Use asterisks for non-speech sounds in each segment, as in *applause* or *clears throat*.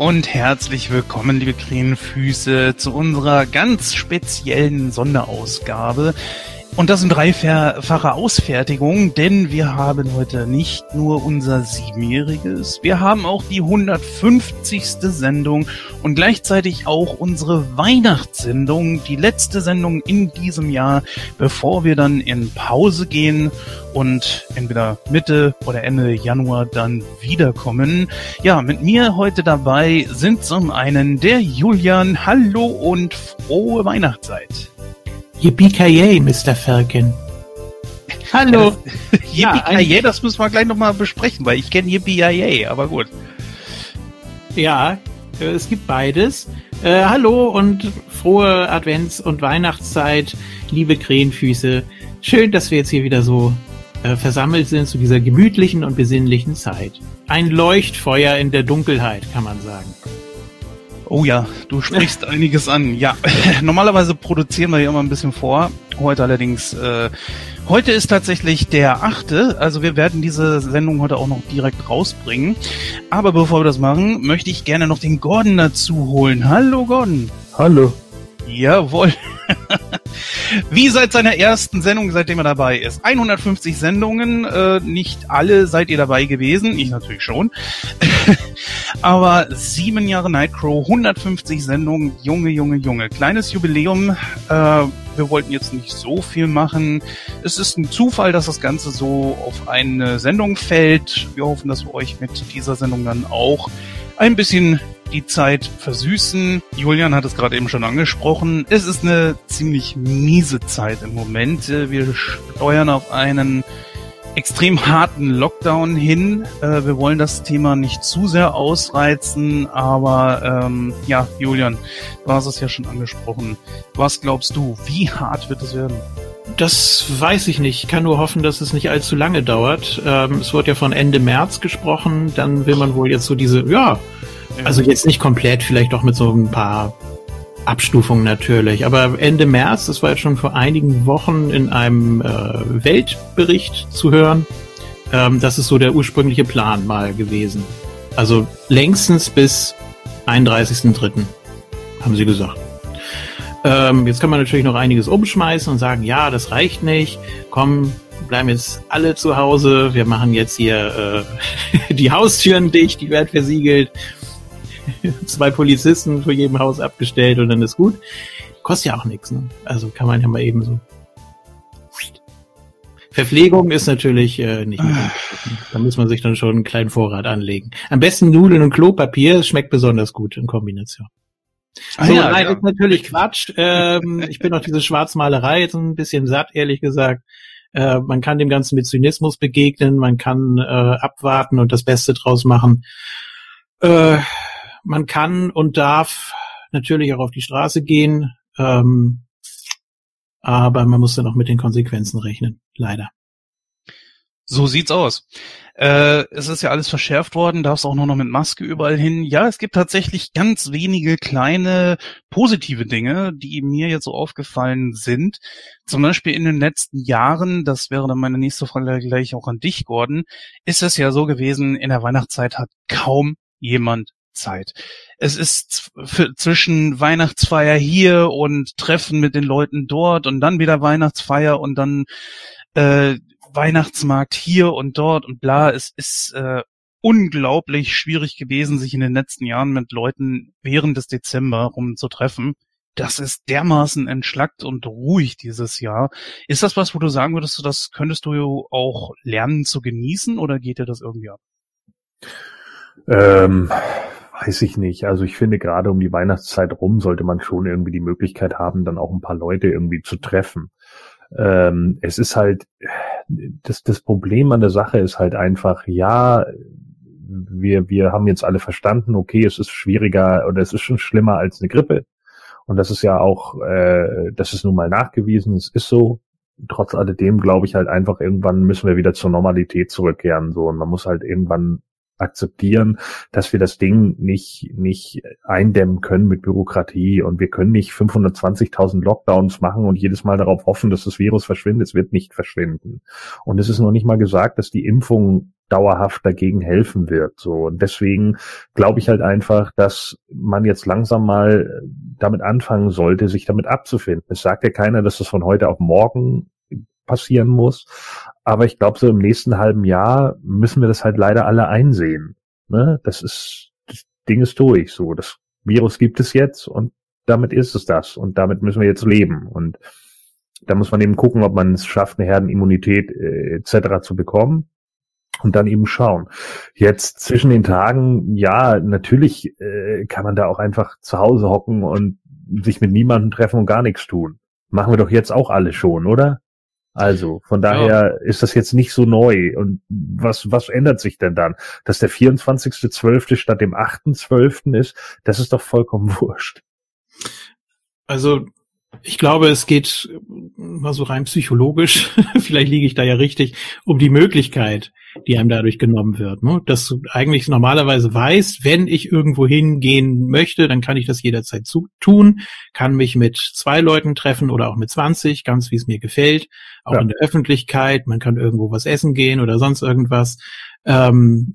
Und herzlich willkommen, liebe Krähenfüße, zu unserer ganz speziellen Sonderausgabe. Und das in dreifacher Ausfertigung, denn wir haben heute nicht nur unser siebenjähriges, wir haben auch die 150. Sendung und gleichzeitig auch unsere Weihnachtssendung, die letzte Sendung in diesem Jahr, bevor wir dann in Pause gehen und entweder Mitte oder Ende Januar dann wiederkommen. Ja, mit mir heute dabei sind zum einen der Julian. Hallo und frohe Weihnachtszeit. Yippie Mr. Falcon. Hallo. *laughs* Yippie ja, das müssen wir gleich nochmal besprechen, weil ich kenne Yippie aber gut. Ja, äh, es gibt beides. Äh, hallo und frohe Advents- und Weihnachtszeit, liebe Krähenfüße. Schön, dass wir jetzt hier wieder so äh, versammelt sind zu dieser gemütlichen und besinnlichen Zeit. Ein Leuchtfeuer in der Dunkelheit, kann man sagen. Oh ja, du sprichst *laughs* einiges an. Ja, *laughs* normalerweise produzieren wir ja immer ein bisschen vor. Heute allerdings, äh, heute ist tatsächlich der achte, also wir werden diese Sendung heute auch noch direkt rausbringen. Aber bevor wir das machen, möchte ich gerne noch den Gordon dazu holen. Hallo Gordon. Hallo. Jawohl. *laughs* Wie seit seiner ersten Sendung, seitdem er dabei ist. 150 Sendungen, äh, nicht alle seid ihr dabei gewesen, ich natürlich schon. *laughs* Aber sieben Jahre Nightcrow, 150 Sendungen, Junge, Junge, Junge. Kleines Jubiläum. Äh, wir wollten jetzt nicht so viel machen. Es ist ein Zufall, dass das Ganze so auf eine Sendung fällt. Wir hoffen, dass wir euch mit dieser Sendung dann auch ein bisschen die Zeit versüßen. Julian hat es gerade eben schon angesprochen. Es ist eine ziemlich miese Zeit im Moment. Wir steuern auf einen extrem harten Lockdown hin. Äh, wir wollen das Thema nicht zu sehr ausreizen, aber ähm, ja, Julian, du hast es ja schon angesprochen. Was glaubst du, wie hart wird es werden? Das weiß ich nicht. Ich kann nur hoffen, dass es nicht allzu lange dauert. Ähm, es wird ja von Ende März gesprochen. Dann will man wohl jetzt so diese, ja, also jetzt nicht komplett, vielleicht auch mit so ein paar Abstufungen natürlich. Aber Ende März, das war jetzt schon vor einigen Wochen in einem äh, Weltbericht zu hören, ähm, das ist so der ursprüngliche Plan mal gewesen. Also längstens bis 31.03. haben sie gesagt. Ähm, jetzt kann man natürlich noch einiges umschmeißen und sagen, ja, das reicht nicht. Komm, bleiben jetzt alle zu Hause. Wir machen jetzt hier äh, *laughs* die Haustüren dicht, die werden versiegelt *laughs* zwei Polizisten vor jedem Haus abgestellt und dann ist gut. Kostet ja auch nichts, ne? Also kann man ja mal eben so. Verpflegung ist natürlich äh, nicht mehr. Da muss man sich dann schon einen kleinen Vorrat anlegen. Am besten Nudeln und Klopapier, schmeckt besonders gut in Kombination. Ah, so, ja, nein, ja. ist natürlich Quatsch. Ähm, ich bin auf diese Schwarzmalerei jetzt ein bisschen satt, ehrlich gesagt. Äh, man kann dem Ganzen mit Zynismus begegnen, man kann äh, abwarten und das Beste draus machen. Äh, man kann und darf natürlich auch auf die Straße gehen, ähm, aber man muss dann auch mit den Konsequenzen rechnen, leider. So sieht's aus. Äh, es ist ja alles verschärft worden, darfst auch nur noch mit Maske überall hin. Ja, es gibt tatsächlich ganz wenige kleine positive Dinge, die mir jetzt so aufgefallen sind. Zum Beispiel in den letzten Jahren, das wäre dann meine nächste Frage gleich auch an dich, Gordon, ist es ja so gewesen, in der Weihnachtszeit hat kaum jemand Zeit. Es ist zwischen Weihnachtsfeier hier und Treffen mit den Leuten dort und dann wieder Weihnachtsfeier und dann äh, Weihnachtsmarkt hier und dort und bla. Es ist äh, unglaublich schwierig gewesen, sich in den letzten Jahren mit Leuten während des Dezember rumzutreffen. Das ist dermaßen entschlackt und ruhig dieses Jahr. Ist das was, wo du sagen würdest, das könntest du auch lernen zu genießen oder geht dir das irgendwie ab? Ähm, Weiß ich nicht. Also ich finde, gerade um die Weihnachtszeit rum sollte man schon irgendwie die Möglichkeit haben, dann auch ein paar Leute irgendwie zu treffen. Ähm, es ist halt, das, das Problem an der Sache ist halt einfach, ja, wir, wir haben jetzt alle verstanden, okay, es ist schwieriger oder es ist schon schlimmer als eine Grippe. Und das ist ja auch, äh, das ist nun mal nachgewiesen, es ist so. Trotz alledem glaube ich halt einfach, irgendwann müssen wir wieder zur Normalität zurückkehren. So, und man muss halt irgendwann akzeptieren, dass wir das Ding nicht, nicht eindämmen können mit Bürokratie und wir können nicht 520.000 Lockdowns machen und jedes Mal darauf hoffen, dass das Virus verschwindet. Es wird nicht verschwinden. Und es ist noch nicht mal gesagt, dass die Impfung dauerhaft dagegen helfen wird. So und deswegen glaube ich halt einfach, dass man jetzt langsam mal damit anfangen sollte, sich damit abzufinden. Es sagt ja keiner, dass das von heute auf morgen passieren muss, aber ich glaube, so im nächsten halben Jahr müssen wir das halt leider alle einsehen. Ne? Das ist das Ding ist durch. So das Virus gibt es jetzt und damit ist es das und damit müssen wir jetzt leben und da muss man eben gucken, ob man es schafft, eine Herdenimmunität äh, etc. zu bekommen und dann eben schauen. Jetzt zwischen den Tagen, ja, natürlich äh, kann man da auch einfach zu Hause hocken und sich mit niemandem treffen und gar nichts tun. Machen wir doch jetzt auch alle schon, oder? Also, von daher ja. ist das jetzt nicht so neu. Und was, was ändert sich denn dann? Dass der 24.12. statt dem 8.12. ist, das ist doch vollkommen *laughs* wurscht. Also, ich glaube, es geht mal so rein psychologisch, *laughs* vielleicht liege ich da ja richtig, um die Möglichkeit, die einem dadurch genommen wird. Ne? Dass du eigentlich normalerweise weißt, wenn ich irgendwo hingehen möchte, dann kann ich das jederzeit zu tun, kann mich mit zwei Leuten treffen oder auch mit 20, ganz wie es mir gefällt, auch ja. in der Öffentlichkeit, man kann irgendwo was essen gehen oder sonst irgendwas. Ähm,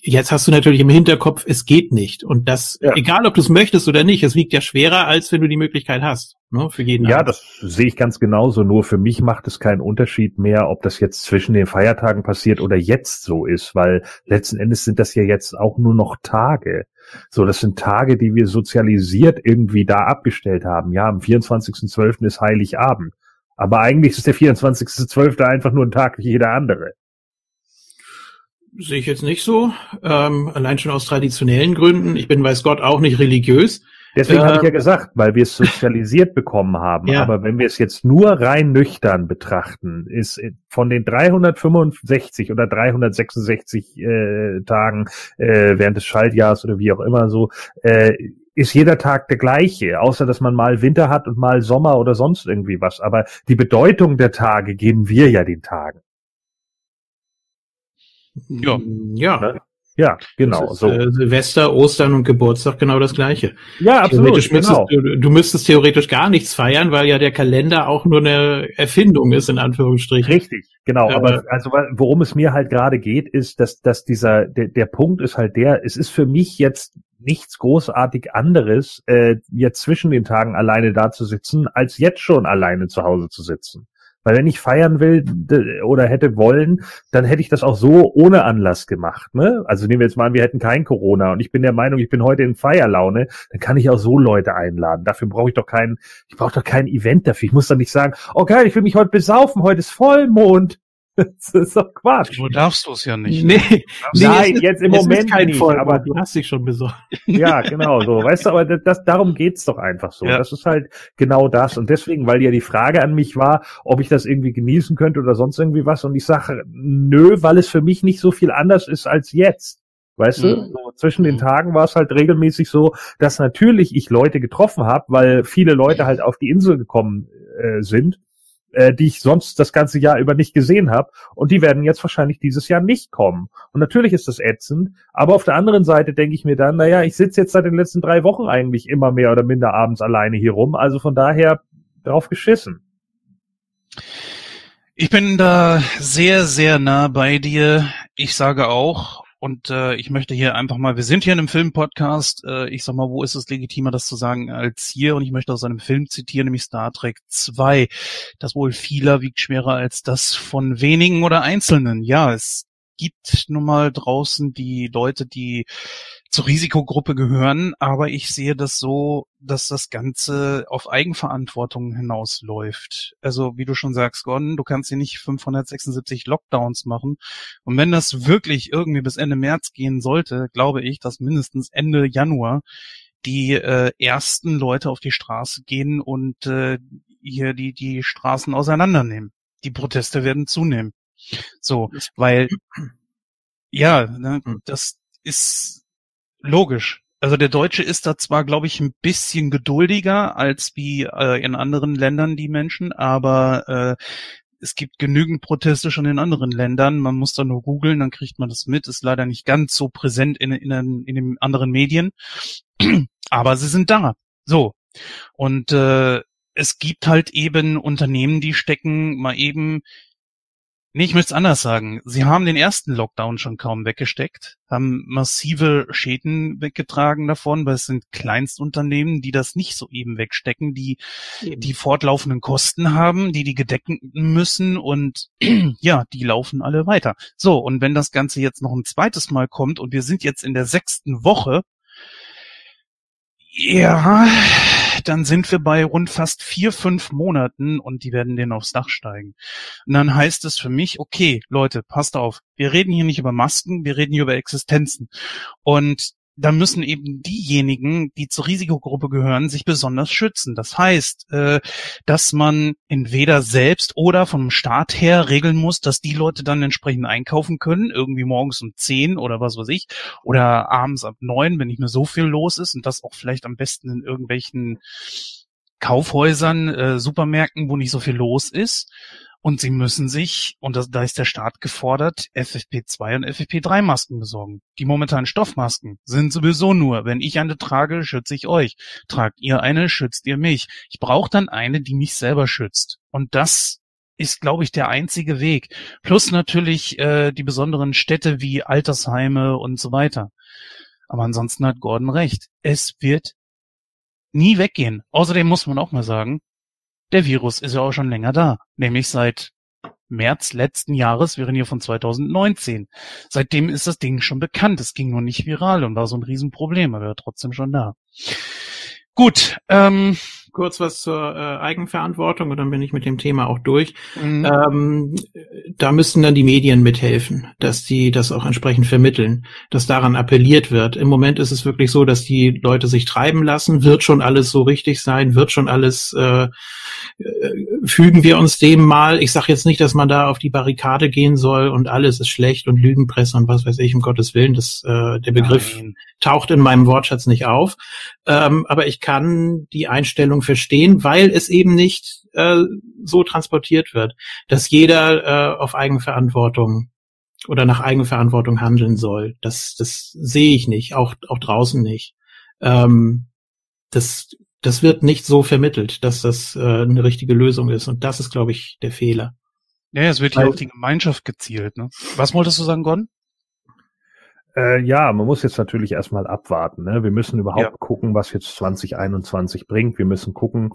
Jetzt hast du natürlich im Hinterkopf, es geht nicht. Und das, ja. egal ob du es möchtest oder nicht, es wiegt ja schwerer, als wenn du die Möglichkeit hast. Ne, für jeden. Ja, Abend. das sehe ich ganz genauso. Nur für mich macht es keinen Unterschied mehr, ob das jetzt zwischen den Feiertagen passiert oder jetzt so ist, weil letzten Endes sind das ja jetzt auch nur noch Tage. So, das sind Tage, die wir sozialisiert irgendwie da abgestellt haben. Ja, am 24.12. ist Heiligabend. Aber eigentlich ist der 24.12. einfach nur ein Tag wie jeder andere. Sehe ich jetzt nicht so. Ähm, allein schon aus traditionellen Gründen. Ich bin, weiß Gott, auch nicht religiös. Deswegen äh, habe ich ja gesagt, weil wir es sozialisiert *laughs* bekommen haben. Ja. Aber wenn wir es jetzt nur rein nüchtern betrachten, ist von den 365 oder 366 äh, Tagen äh, während des Schaltjahres oder wie auch immer so, äh, ist jeder Tag der gleiche, außer dass man mal Winter hat und mal Sommer oder sonst irgendwie was. Aber die Bedeutung der Tage geben wir ja den Tagen. Ja. Ja. Ne? Ja, genau. Ist, so. Äh, Silvester, Ostern und Geburtstag genau das gleiche. Ja, absolut. Müsstest, genau. du, du, müsstest theoretisch gar nichts feiern, weil ja der Kalender auch nur eine Erfindung ist, in Anführungsstrichen. Richtig, genau. Äh, aber also worum es mir halt gerade geht, ist, dass, dass dieser, der, der Punkt ist halt der, es ist für mich jetzt nichts großartig anderes, äh, jetzt zwischen den Tagen alleine da zu sitzen, als jetzt schon alleine zu Hause zu sitzen. Weil wenn ich feiern will oder hätte wollen, dann hätte ich das auch so ohne Anlass gemacht. Ne? Also nehmen wir jetzt mal an, wir hätten kein Corona und ich bin der Meinung, ich bin heute in Feierlaune, dann kann ich auch so Leute einladen. Dafür brauche ich doch kein, ich brauche doch kein Event dafür. Ich muss doch nicht sagen, oh geil, ich will mich heute besaufen, heute ist Vollmond. Das ist doch Quatsch. Du darfst du es ja nicht. Nee, nee Nein, ist, jetzt im Moment kein nicht, Vollmond, aber du hast dich schon besorgt. *laughs* Ja, genau so. Weißt du, aber das, das darum geht's doch einfach so. Ja. Das ist halt genau das. Und deswegen, weil ja die Frage an mich war, ob ich das irgendwie genießen könnte oder sonst irgendwie was. Und ich sage, nö, weil es für mich nicht so viel anders ist als jetzt. Weißt mhm. du, so zwischen den mhm. Tagen war es halt regelmäßig so, dass natürlich ich Leute getroffen habe, weil viele Leute halt auf die Insel gekommen äh, sind äh, die ich sonst das ganze Jahr über nicht gesehen habe. Und die werden jetzt wahrscheinlich dieses Jahr nicht kommen. Und natürlich ist das ätzend, aber auf der anderen Seite denke ich mir dann, naja, ich sitze jetzt seit den letzten drei Wochen eigentlich immer mehr oder minder abends alleine hier rum. Also von daher drauf geschissen. Ich bin da sehr, sehr nah bei dir. Ich sage auch, und äh, ich möchte hier einfach mal, wir sind hier in einem Film-Podcast, äh, ich sag mal, wo ist es legitimer, das zu sagen, als hier? Und ich möchte aus einem Film zitieren, nämlich Star Trek 2. Das wohl vieler wiegt schwerer als das von wenigen oder Einzelnen. Ja, es gibt nun mal draußen die Leute, die zur Risikogruppe gehören, aber ich sehe das so, dass das Ganze auf Eigenverantwortung hinausläuft. Also wie du schon sagst, Gordon, du kannst hier nicht 576 Lockdowns machen. Und wenn das wirklich irgendwie bis Ende März gehen sollte, glaube ich, dass mindestens Ende Januar die äh, ersten Leute auf die Straße gehen und äh, hier die, die Straßen auseinandernehmen. Die Proteste werden zunehmen. So, weil *clears throat* ja, ne, hm. das ist Logisch. Also der Deutsche ist da zwar, glaube ich, ein bisschen geduldiger als wie äh, in anderen Ländern die Menschen, aber äh, es gibt genügend Proteste schon in anderen Ländern. Man muss da nur googeln, dann kriegt man das mit. Ist leider nicht ganz so präsent in, in, in den anderen Medien. *clears throat* Aber sie sind da. So. Und äh, es gibt halt eben Unternehmen, die stecken mal eben Nee, ich möchte es anders sagen. Sie haben den ersten Lockdown schon kaum weggesteckt, haben massive Schäden weggetragen davon, weil es sind Kleinstunternehmen, die das nicht so eben wegstecken, die eben. die fortlaufenden Kosten haben, die die gedecken müssen und *clears throat* ja, die laufen alle weiter. So, und wenn das Ganze jetzt noch ein zweites Mal kommt und wir sind jetzt in der sechsten Woche, ja, dann sind wir bei rund fast vier, fünf Monaten und die werden denen aufs Dach steigen. Und dann heißt es für mich, okay, Leute, passt auf, wir reden hier nicht über Masken, wir reden hier über Existenzen. Und da müssen eben diejenigen, die zur Risikogruppe gehören, sich besonders schützen. Das heißt, äh, dass man entweder selbst oder vom Staat her regeln muss, dass die Leute dann entsprechend einkaufen können, irgendwie morgens um zehn oder was weiß ich, oder abends ab neun, wenn nicht mehr so viel los ist und das auch vielleicht am besten in irgendwelchen Kaufhäusern, äh, Supermärkten, wo nicht so viel los ist. Und sie müssen sich, und das, da ist der Staat gefordert, FFP2 und FFP3 Masken besorgen. Die momentanen Stoffmasken sind sowieso nur, wenn ich eine trage, schütze ich euch. Tragt ihr eine, schützt ihr mich. Ich brauche dann eine, die mich selber schützt. Und das ist, glaube ich, der einzige Weg. Plus natürlich äh, die besonderen Städte wie Altersheime und so weiter. Aber ansonsten hat Gordon recht. Es wird nie weggehen. Außerdem muss man auch mal sagen, der Virus ist ja auch schon länger da, nämlich seit März letzten Jahres, wir reden hier von 2019. Seitdem ist das Ding schon bekannt. Es ging nur nicht viral und war so ein Riesenproblem, aber er trotzdem schon da. Gut, ähm, kurz was zur äh, Eigenverantwortung und dann bin ich mit dem Thema auch durch. Mhm. Ähm, da müssten dann die Medien mithelfen, dass die das auch entsprechend vermitteln, dass daran appelliert wird. Im Moment ist es wirklich so, dass die Leute sich treiben lassen, wird schon alles so richtig sein, wird schon alles, äh, äh fügen wir uns dem mal. Ich sage jetzt nicht, dass man da auf die Barrikade gehen soll und alles ist schlecht und Lügenpresse und was weiß ich, um Gottes Willen, das, äh, der Begriff Nein. taucht in meinem Wortschatz nicht auf. Ähm, aber ich kann die Einstellung verstehen, weil es eben nicht äh, so transportiert wird, dass jeder äh, auf Eigenverantwortung oder nach Eigenverantwortung handeln soll. Das, das sehe ich nicht, auch, auch draußen nicht. Ähm, das, das wird nicht so vermittelt, dass das äh, eine richtige Lösung ist. Und das ist, glaube ich, der Fehler. Ja, es wird hier auf die Gemeinschaft gezielt. Ne? Was wolltest du sagen, Gon? Äh, ja, man muss jetzt natürlich erstmal abwarten. Ne? Wir müssen überhaupt ja. gucken, was jetzt 2021 bringt. Wir müssen gucken,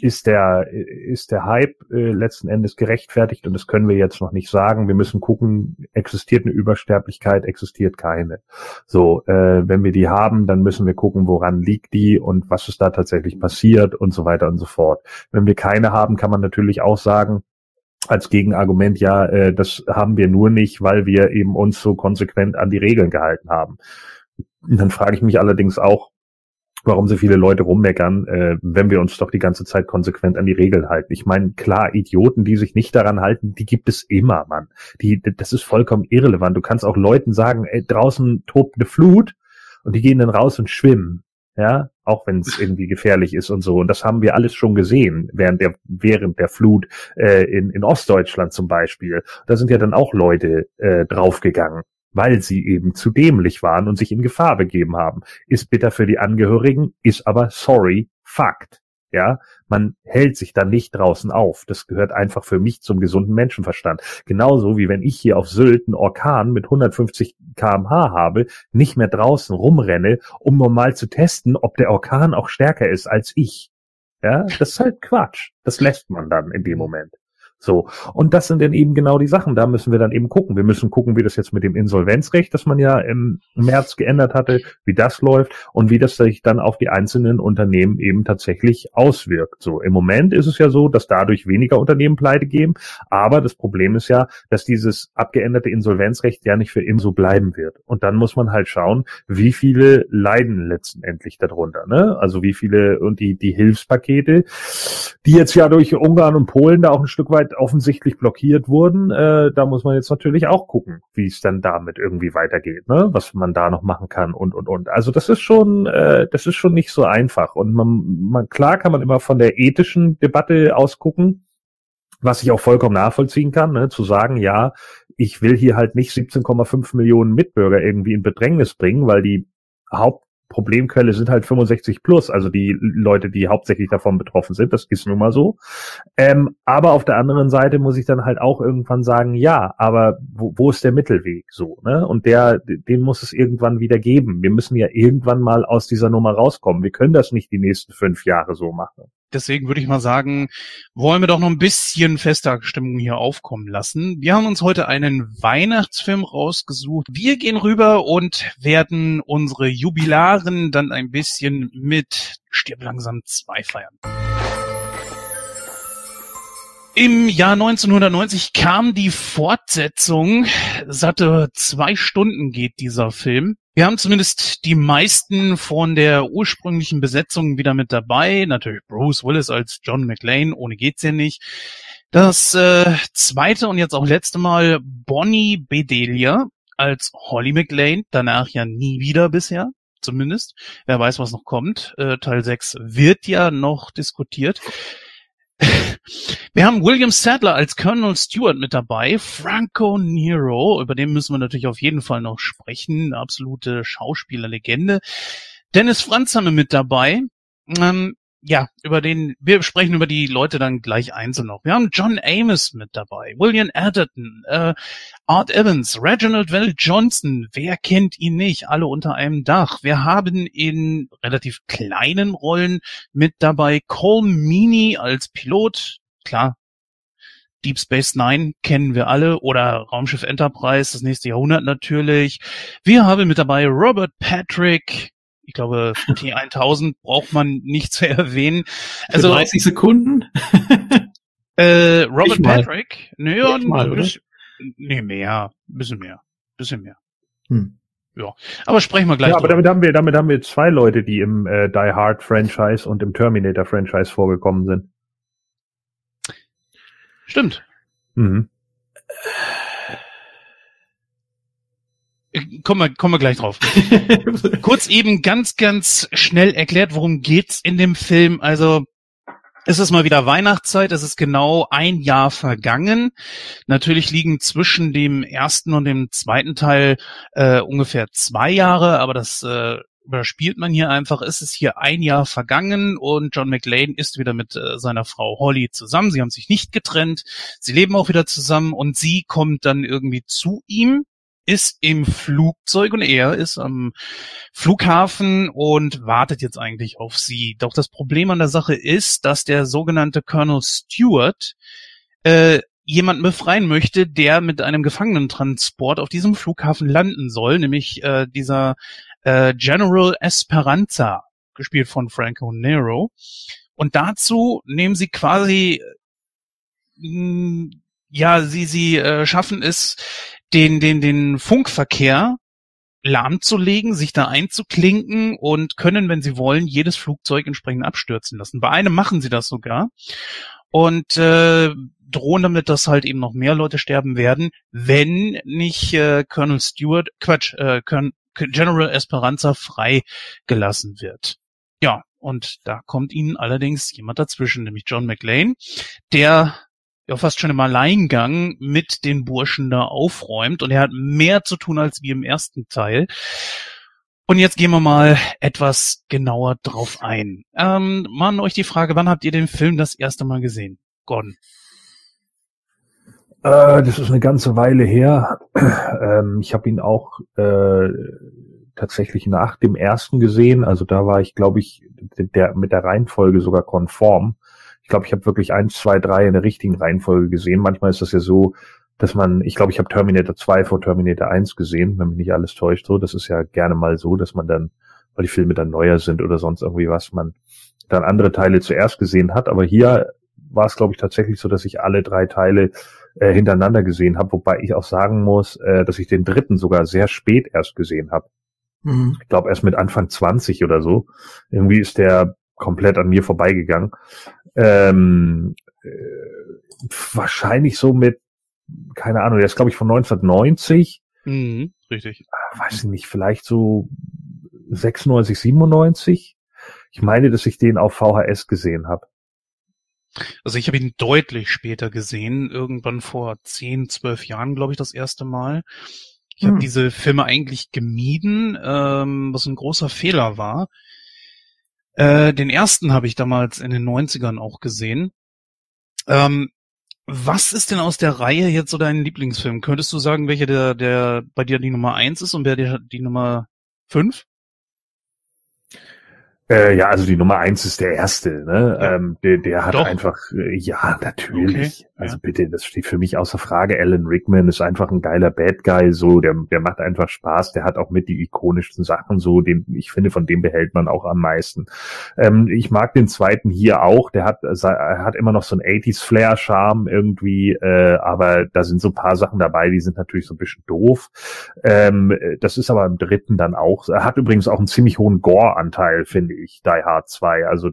ist der, ist der Hype äh, letzten Endes gerechtfertigt und das können wir jetzt noch nicht sagen. Wir müssen gucken, existiert eine Übersterblichkeit, existiert keine. So, äh, wenn wir die haben, dann müssen wir gucken, woran liegt die und was ist da tatsächlich passiert und so weiter und so fort. Wenn wir keine haben, kann man natürlich auch sagen, als Gegenargument, ja, äh, das haben wir nur nicht, weil wir eben uns so konsequent an die Regeln gehalten haben. Und dann frage ich mich allerdings auch, warum so viele Leute rummeckern, äh, wenn wir uns doch die ganze Zeit konsequent an die Regeln halten. Ich meine, klar, Idioten, die sich nicht daran halten, die gibt es immer, Mann. Die, das ist vollkommen irrelevant. Du kannst auch Leuten sagen, ey, draußen tobt eine Flut und die gehen dann raus und schwimmen ja, auch wenn es irgendwie gefährlich ist und so. Und das haben wir alles schon gesehen während der während der Flut äh, in, in Ostdeutschland zum Beispiel. Da sind ja dann auch Leute äh, draufgegangen, weil sie eben zu dämlich waren und sich in Gefahr begeben haben. Ist bitter für die Angehörigen, ist aber sorry Fakt. Ja, man hält sich dann nicht draußen auf. Das gehört einfach für mich zum gesunden Menschenverstand. Genauso wie wenn ich hier auf Sylt einen Orkan mit 150 kmh habe, nicht mehr draußen rumrenne, um normal zu testen, ob der Orkan auch stärker ist als ich. Ja, das ist halt Quatsch. Das lässt man dann in dem Moment. So. Und das sind dann eben genau die Sachen. Da müssen wir dann eben gucken. Wir müssen gucken, wie das jetzt mit dem Insolvenzrecht, das man ja im März geändert hatte, wie das läuft und wie das sich dann auf die einzelnen Unternehmen eben tatsächlich auswirkt. So. Im Moment ist es ja so, dass dadurch weniger Unternehmen pleite geben. Aber das Problem ist ja, dass dieses abgeänderte Insolvenzrecht ja nicht für immer so bleiben wird. Und dann muss man halt schauen, wie viele leiden letztendlich darunter, ne? Also wie viele und die, die Hilfspakete, die jetzt ja durch Ungarn und Polen da auch ein Stück weit offensichtlich blockiert wurden. Äh, da muss man jetzt natürlich auch gucken, wie es dann damit irgendwie weitergeht, ne? was man da noch machen kann und und und. Also das ist schon, äh, das ist schon nicht so einfach. Und man, man klar kann man immer von der ethischen Debatte ausgucken, was ich auch vollkommen nachvollziehen kann, ne? zu sagen, ja, ich will hier halt nicht 17,5 Millionen Mitbürger irgendwie in Bedrängnis bringen, weil die Haupt Problemquelle sind halt 65 plus, also die Leute, die hauptsächlich davon betroffen sind. Das ist nun mal so. Ähm, aber auf der anderen Seite muss ich dann halt auch irgendwann sagen, ja, aber wo, wo ist der Mittelweg so? Ne? Und der, den muss es irgendwann wieder geben. Wir müssen ja irgendwann mal aus dieser Nummer rauskommen. Wir können das nicht die nächsten fünf Jahre so machen. Deswegen würde ich mal sagen, wollen wir doch noch ein bisschen fester Stimmung hier aufkommen lassen. Wir haben uns heute einen Weihnachtsfilm rausgesucht. Wir gehen rüber und werden unsere Jubilaren dann ein bisschen mit Stirb langsam 2 feiern. Im Jahr 1990 kam die Fortsetzung. Satte zwei Stunden geht dieser Film. Wir haben zumindest die meisten von der ursprünglichen Besetzung wieder mit dabei. Natürlich Bruce Willis als John McLean, ohne geht's ja nicht. Das äh, zweite und jetzt auch letzte Mal Bonnie Bedelia als Holly McLean, danach ja nie wieder bisher, zumindest. Wer weiß, was noch kommt. Äh, Teil 6 wird ja noch diskutiert. Wir haben William Sadler als Colonel Stewart mit dabei, Franco Nero, über den müssen wir natürlich auf jeden Fall noch sprechen, absolute Schauspielerlegende. Dennis Franz haben wir mit dabei. Ähm, ja, über den, wir sprechen über die Leute dann gleich einzeln noch. Wir haben John Amos mit dabei, William Atherton, äh, Art Evans, Reginald Vell Johnson, wer kennt ihn nicht, alle unter einem Dach. Wir haben in relativ kleinen Rollen mit dabei Cole Meany als Pilot, klar, Deep Space Nine kennen wir alle oder Raumschiff Enterprise, das nächste Jahrhundert natürlich. Wir haben mit dabei Robert Patrick, ich glaube, T1000 braucht man nicht zu erwähnen. Also 30 Sekunden. äh, Robert Patrick, naja, mal, bisschen, nee, mehr, bisschen mehr, bisschen mehr. Hm. Ja, aber sprechen wir gleich. Ja, aber damit haben wir, damit haben wir zwei Leute, die im äh, Die Hard Franchise und im Terminator Franchise vorgekommen sind. Stimmt. Mhm. Kommen wir, kommen wir gleich drauf. *laughs* Kurz eben ganz, ganz schnell erklärt, worum geht's in dem Film. Also, es ist mal wieder Weihnachtszeit, es ist genau ein Jahr vergangen. Natürlich liegen zwischen dem ersten und dem zweiten Teil äh, ungefähr zwei Jahre, aber das äh, überspielt man hier einfach. Es ist hier ein Jahr vergangen und John McLean ist wieder mit äh, seiner Frau Holly zusammen. Sie haben sich nicht getrennt, sie leben auch wieder zusammen und sie kommt dann irgendwie zu ihm ist im Flugzeug und er ist am Flughafen und wartet jetzt eigentlich auf sie. Doch das Problem an der Sache ist, dass der sogenannte Colonel Stewart äh, jemanden befreien möchte, der mit einem Gefangenentransport auf diesem Flughafen landen soll, nämlich äh, dieser äh, General Esperanza, gespielt von Franco Nero. Und dazu nehmen sie quasi, mh, mm, ja, sie, sie äh, schaffen es, den, den, den Funkverkehr lahmzulegen, sich da einzuklinken und können, wenn sie wollen, jedes Flugzeug entsprechend abstürzen lassen. Bei einem machen sie das sogar und äh, drohen damit, dass halt eben noch mehr Leute sterben werden, wenn nicht äh, Colonel Stewart, Quatsch, äh, General Esperanza freigelassen wird. Ja, und da kommt ihnen allerdings jemand dazwischen, nämlich John McLean, der ja fast schon im Alleingang mit den Burschen da aufräumt und er hat mehr zu tun als wie im ersten Teil. Und jetzt gehen wir mal etwas genauer drauf ein. Ähm, machen euch die Frage, wann habt ihr den Film das erste Mal gesehen? Gordon. Äh, das ist eine ganze Weile her. *clears throat* Ähm, ich habe ihn auch äh, tatsächlich nach dem ersten gesehen. Also da war ich, glaube ich, der, mit der Reihenfolge sogar konform ich glaube, ich habe wirklich eins, zwei, drei in der richtigen Reihenfolge gesehen. Manchmal ist das ja so, dass man, ich glaube, ich habe Terminator 2 vor Terminator 1 gesehen, wenn mich nicht alles täuscht. So, das ist ja gerne mal so, dass man dann, weil die Filme dann neuer sind oder sonst irgendwie was, man dann andere Teile zuerst gesehen hat. Aber hier war es, glaube ich, tatsächlich so, dass ich alle drei Teile äh, hintereinander gesehen habe, wobei ich auch sagen muss, äh, dass ich den dritten sogar sehr spät erst gesehen habe. Mhm. Ich glaube erst mit Anfang 20 oder so. Irgendwie ist der komplett an mir vorbeigegangen ähm, äh, wahrscheinlich so mit, keine Ahnung, der ist glaube ich von 1990. Mhm, richtig. Ah, weiß ich nicht, vielleicht so 96, 97. Ich meine, dass ich den auf VHS gesehen habe. Also ich habe ihn deutlich später gesehen, irgendwann vor 10, 12 Jahren, glaube ich, das erste Mal. Ich hm. habe diese Filme eigentlich gemieden, ähm, was ein großer Fehler war. Äh, den ersten habe ich damals in den 90ern auch gesehen. Ähm, was ist denn aus der Reihe jetzt so dein Lieblingsfilm? Könntest du sagen, welcher der, der bei dir die Nummer eins ist und wer der, die Nummer fünf? Äh, ja, also die Nummer eins ist der erste, ne? Ja. Ähm, der, der hat Doch. einfach, äh, ja, natürlich. Okay. Also ja. bitte, das steht für mich außer Frage. Alan Rickman ist einfach ein geiler Bad Guy, so, der, der macht einfach Spaß, der hat auch mit die ikonischsten Sachen, so, den, ich finde, von dem behält man auch am meisten. Ähm, ich mag den zweiten hier auch, der hat, er hat immer noch so ein 80s Flair-Charme irgendwie, äh, aber da sind so ein paar Sachen dabei, die sind natürlich so ein bisschen doof. Ähm, das ist aber im dritten dann auch, er hat übrigens auch einen ziemlich hohen Gore-Anteil, finde ich, Die Hard 2. Also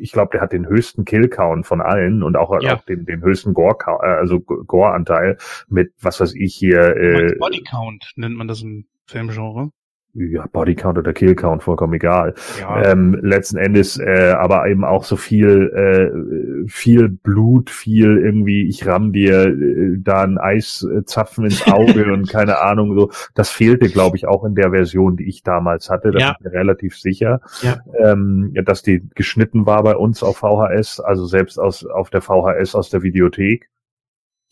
ich glaube, der hat den höchsten Kill-Count von allen und auch, ja. auch den, den höchsten Gore, äh, also Gore-Anteil mit, was weiß ich hier. Äh, Body Count nennt man das im Filmgenre ja, Bodycount oder Killcount, vollkommen egal. Ja. Ähm, letzten Endes äh, aber eben auch so viel, äh, viel Blut, viel irgendwie, ich ramm dir äh, da ein Eiszapfen ins Auge und *laughs* keine Ahnung, so. Das fehlte, glaube ich, auch in der Version, die ich damals hatte. Da ja. bin ich mir relativ sicher, ja. ähm, dass die geschnitten war bei uns auf VHS, also selbst aus auf der VHS aus der Videothek.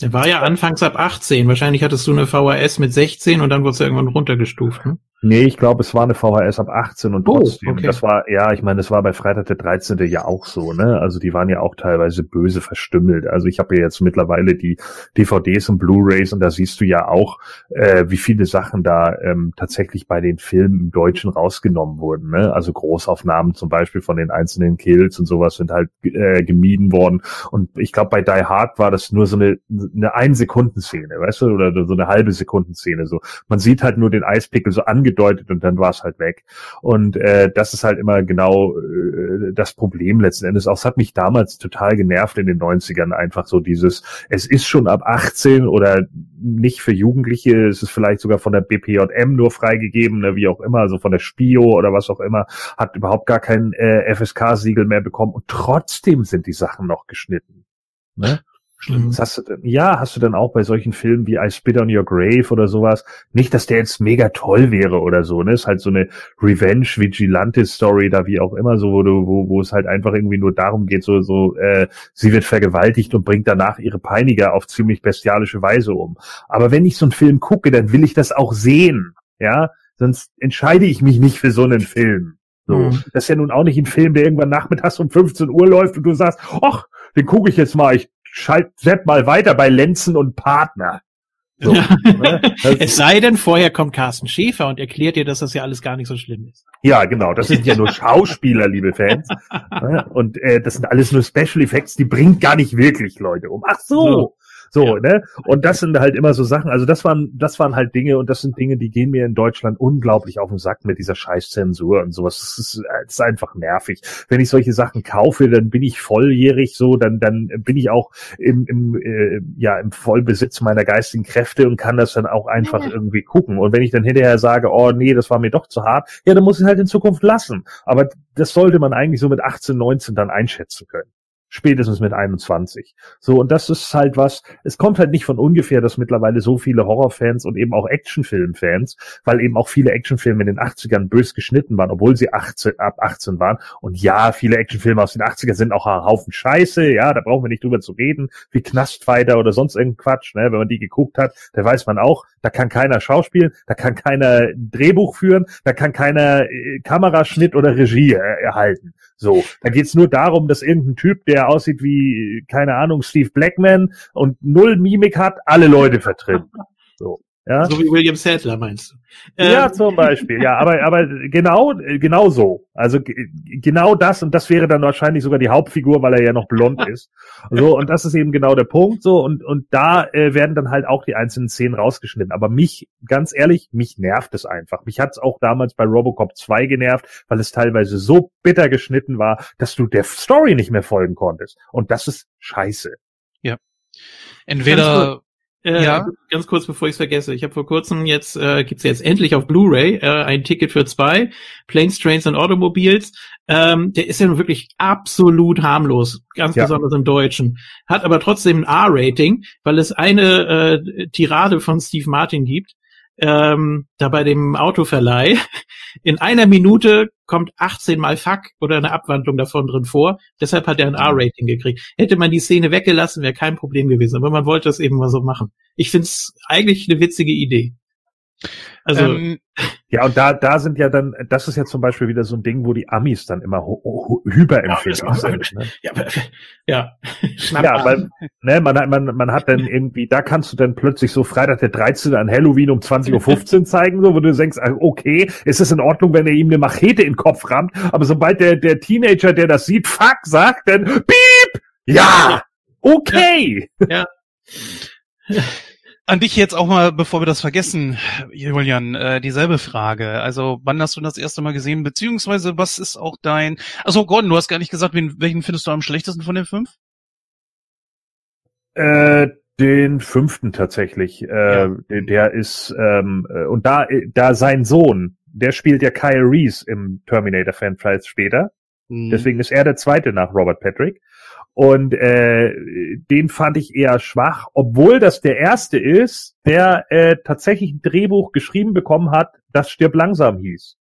Der war ja anfangs ab 18. Wahrscheinlich hattest du eine VHS mit 16 und dann wurde es irgendwann runtergestuft. Ne? Nee, ich glaube, es war eine VHS ab 18 und oh, trotzdem. Oh, okay. Das war, ja, ich meine, das war bei Freitag der 13. ja auch so, ne? Also die waren ja auch teilweise böse verstümmelt. Also ich habe ja jetzt mittlerweile die DVDs und Blu-Rays und da siehst du ja auch, äh, wie viele Sachen da ähm, tatsächlich bei den Filmen im Deutschen rausgenommen wurden. Ne? Also Großaufnahmen zum Beispiel von den einzelnen Kills und sowas sind halt äh, gemieden worden. Und ich glaube, bei Die Hard war das nur so eine, eine Ein-Sekunden-Szene, weißt du, oder so eine halbe Sekundenszene. So, man sieht halt nur den Eispickel so an angedeutet und dann war es halt weg. Und äh, das ist halt immer genau äh, das Problem letzten Endes. Auch es hat mich damals total genervt in den 90ern einfach so dieses, es ist schon ab 18 oder nicht für Jugendliche, es ist vielleicht sogar von der BPJM nur freigegeben, ne, wie auch immer, also von der Spio oder was auch immer, hat überhaupt gar kein äh, FSK-Siegel mehr bekommen und trotzdem sind die Sachen noch geschnitten. Ne? Schlimm. Was hast du denn, ja, hast du dann auch bei solchen Filmen wie I Spit on Your Grave oder sowas, nicht, dass der jetzt mega toll wäre oder so, ne? Ist halt so eine Revenge Vigilante Story da wie auch immer so, wo du, wo, wo es halt einfach irgendwie nur darum geht, so, so, äh, sie wird vergewaltigt und bringt danach ihre Peiniger auf ziemlich bestialische Weise um. Aber wenn ich so einen Film gucke, dann will ich das auch sehen, ja? Sonst entscheide ich mich nicht für so einen Film. So. Mhm. Das ist ja nun auch nicht ein Film, der irgendwann nachmittags um 15 Uhr läuft und du sagst, ach, den gucke ich jetzt mal, ich schalt Sepp mal weiter bei Lenzen und Partner. So, ne? *laughs* es sei denn, vorher kommt Carsten Schäfer und erklärt dir, dass das ja alles gar nicht so schlimm ist. Ja, genau. Das sind ja nur Schauspieler, liebe Fans. Ne? Und äh, das sind alles nur Special Effects, die bringt gar nicht wirklich Leute um. Ach so. so. So, ja. ne? Und das sind halt immer so Sachen, also das waren, das waren halt Dinge und das sind Dinge, die gehen mir in Deutschland unglaublich auf den Sack mit dieser Scheißzensur und sowas. Das ist, das ist einfach nervig. Wenn ich solche Sachen kaufe, dann bin ich volljährig so, dann, dann bin ich auch im, im, äh, ja, im Vollbesitz meiner geistigen Kräfte und kann das dann auch einfach ja. irgendwie gucken. Und wenn ich dann hinterher sage, oh nee, das war mir doch zu hart, ja, dann muss ich halt in Zukunft lassen. Aber das sollte man eigentlich so mit 18, 19 dann einschätzen können spätestens mit 21. So, und das ist halt was, es kommt halt nicht von ungefähr, dass mittlerweile so viele Horrorfans und eben auch Actionfilmfans, weil eben auch viele Actionfilme in den 80ern bös geschnitten waren, obwohl sie 18, ab 18 waren. Und ja, viele Actionfilme aus den 80ern sind auch ein Haufen Scheiße, ja, da brauchen wir nicht drüber zu reden, wie Knastfighter oder sonst irgendein Quatsch, ne, wenn man die geguckt hat, da weiß man auch, da kann keiner schauspielen, da kann keiner Drehbuch führen, da kann keiner äh, Kameraschnitt oder Regie äh, erhalten. So, da geht's nur darum, dass irgendein Typ, der aussieht wie, keine Ahnung, Steve Blackman und null Mimik hat, alle Leute vertritt. So. Ja? So wie William Sadler meinst du? Ja, ähm. zum Beispiel. Ja, aber, aber genau, genau so. Also genau das und das wäre dann wahrscheinlich sogar die Hauptfigur, weil er ja noch blond *laughs* ist. So und das ist eben genau der Punkt. So und und da äh, werden dann halt auch die einzelnen Szenen rausgeschnitten. Aber mich, ganz ehrlich, mich nervt es einfach. Mich hat's auch damals bei RoboCop 2 genervt, weil es teilweise so bitter geschnitten war, dass du der Story nicht mehr folgen konntest. Und das ist scheiße. Ja. Entweder äh, ja. Ganz kurz, bevor ich es vergesse. Ich habe vor kurzem jetzt, äh, gibt's jetzt endlich auf Blu-ray äh, ein Ticket für zwei, Planes, Trains und Automobiles. Ähm, der ist ja nun wirklich absolut harmlos, ganz ja. besonders im Deutschen. Hat aber trotzdem ein R-Rating, weil es eine äh, Tirade von Steve Martin gibt. Ähm, da bei dem Autoverleih. *laughs* In einer Minute kommt 18 mal Fuck oder eine Abwandlung davon drin vor. Deshalb hat er ein. R-Rating gekriegt. Hätte man die Szene weggelassen, wäre kein Problem gewesen. Aber man wollte das eben mal so machen. Ich find's eigentlich eine witzige Idee. Also ähm, ja, und da da sind ja dann, das ist ja zum Beispiel wieder so ein Ding, wo die Amis dann immer hyperempfindlich ja, sind. Ne? *laughs* Ja, ja, ja, weil ne, man, man, man hat dann irgendwie, da kannst du dann plötzlich so Freitag der 13. an Halloween um 20.15 Uhr *laughs* zeigen, so, wo du denkst, ah, okay, ist es in Ordnung, wenn er ihm eine Machete in den Kopf rammt, aber sobald der, der Teenager, der das sieht, fuck, sagt, dann piep, ja, okay. ja. ja. *laughs* An dich jetzt auch mal, bevor wir das vergessen, Julian, äh, dieselbe Frage. Also, wann hast du das erste Mal gesehen? Beziehungsweise, was ist auch dein... Also, Gordon, du hast gar nicht gesagt, wen, welchen findest du am schlechtesten von den fünf? Äh, den fünften tatsächlich. Äh, ja. der, ist, ähm, äh, und da, da sein Sohn, der spielt ja Kyle Reese im Terminator-Franchise später. Mhm. Deswegen ist er der zweite nach Robert Patrick. Und äh, den fand ich eher schwach, obwohl das der erste ist, der äh, tatsächlich ein Drehbuch geschrieben bekommen hat, das stirb langsam hieß.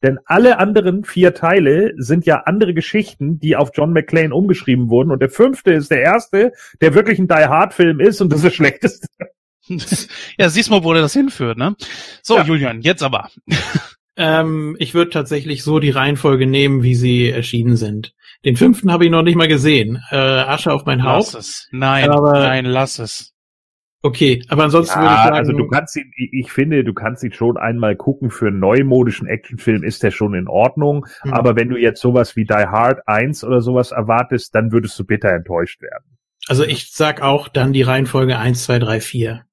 Denn alle anderen vier Teile sind ja andere Geschichten, die auf John McClane umgeschrieben wurden. Und der fünfte ist der erste, der wirklich ein Die Hard Film ist und das ist der schlechteste. *laughs* ja, siehst mal, wo der das hinführt, ne? So, ja. Julian, jetzt aber. Ähm, ich würde tatsächlich so die Reihenfolge nehmen, wie sie erschienen sind. Den fünften habe ich noch nicht mal gesehen. Äh, Asche auf mein Haupt. Lass es. Nein, aber, nein, lass es. Okay, aber ansonsten ja, würde ich sagen. Also du kannst ihn, ich finde, du kannst ihn schon einmal gucken. Für einen neumodischen Actionfilm ist der schon in Ordnung. Mhm. Aber wenn du jetzt sowas wie Die Hard 1 oder sowas erwartest, dann würdest du bitter enttäuscht werden. Also ich sag auch dann die Reihenfolge 1, 2, 3, 4.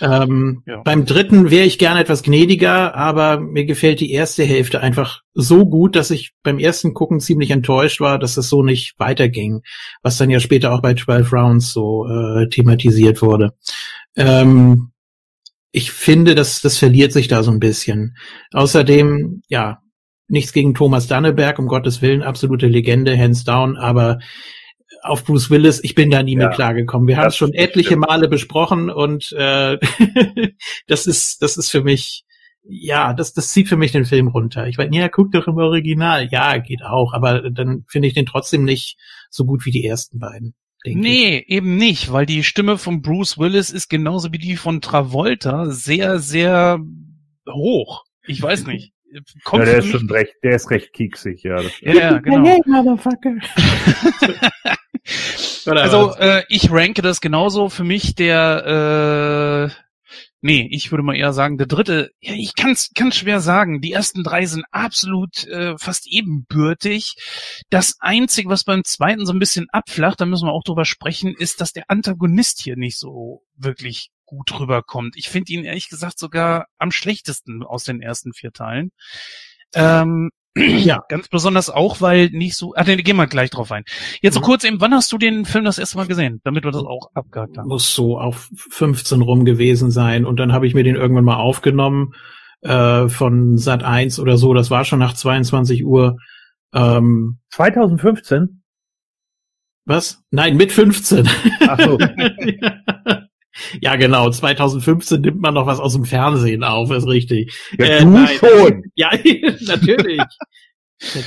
Ähm, ja. Beim dritten wäre ich gerne etwas gnädiger, aber mir gefällt die erste Hälfte einfach so gut, dass ich beim ersten Gucken ziemlich enttäuscht war, dass es so nicht weiterging, was dann ja später auch bei 12 Rounds so äh, thematisiert wurde. Ähm, ich finde, dass das verliert sich da so ein bisschen. Außerdem, ja, nichts gegen Thomas Danneberg, um Gottes Willen, absolute Legende, hands down, aber auf Bruce Willis, ich bin da nie ja, mehr klargekommen. Wir haben es schon etliche stimmt. Male besprochen und äh, *laughs* das ist, das ist für mich, ja, das, das zieht für mich den Film runter. Ich meine, ja, guck doch im Original. Ja, geht auch, aber dann finde ich den trotzdem nicht so gut wie die ersten beiden. Nee, ich. eben nicht, weil die Stimme von Bruce Willis ist genauso wie die von Travolta sehr, sehr hoch. Ich weiß nicht. Kommt ja, der ist schon recht, der ist recht kieksig, ja. Das ja, ja, genau. Hey, Motherfucker. *laughs* also äh, ich ranke das genauso für mich der äh, Nee, ich würde mal eher sagen, der dritte, ja, ich kann es ganz schwer sagen. Die ersten drei sind absolut äh, fast ebenbürtig. Das Einzige, was beim zweiten so ein bisschen abflacht, da müssen wir auch drüber sprechen, ist, dass der Antagonist hier nicht so wirklich gut rüberkommt. Ich finde ihn ehrlich gesagt sogar am schlechtesten aus den ersten vier Teilen. Ähm, ja, *clears throat* ganz besonders auch, weil nicht so. Ah, nee, gehen wir gleich drauf ein. Jetzt so mhm. kurz eben, wann hast du den Film das erste Mal gesehen, damit wir das auch abgehakt haben? Muss so auf 15 rum gewesen sein und dann habe ich mir den irgendwann mal aufgenommen äh, von Sat 1 oder so. Das war schon nach 22 Uhr. Ähm, 2015? Was? Nein, mit 15. Ach so. Ja, *laughs* *laughs* genau. 2015 nimmt man noch was aus dem Fernsehen auf, ist richtig. Ja, äh, du nein. schon. Ja, *laughs* natürlich.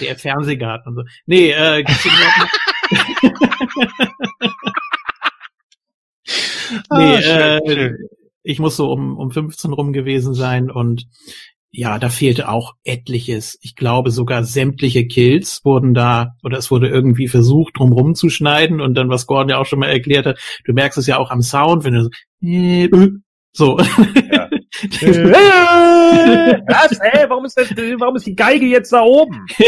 Der Fernsehgarten und so. Nee, äh, *laughs* nee, ah, äh, ich muss so um, um 15 rum gewesen sein und ja, da fehlte auch etliches. Ich glaube sogar sämtliche Kills wurden da, oder es wurde irgendwie versucht, drumrum zu schneiden und dann, was Gordon ja auch schon mal erklärt hat, du merkst es ja auch am Sound, wenn du so, so. *laughs* Ja. Was? Hey, warum ist das, warum ist die Geige jetzt da oben? *laughs*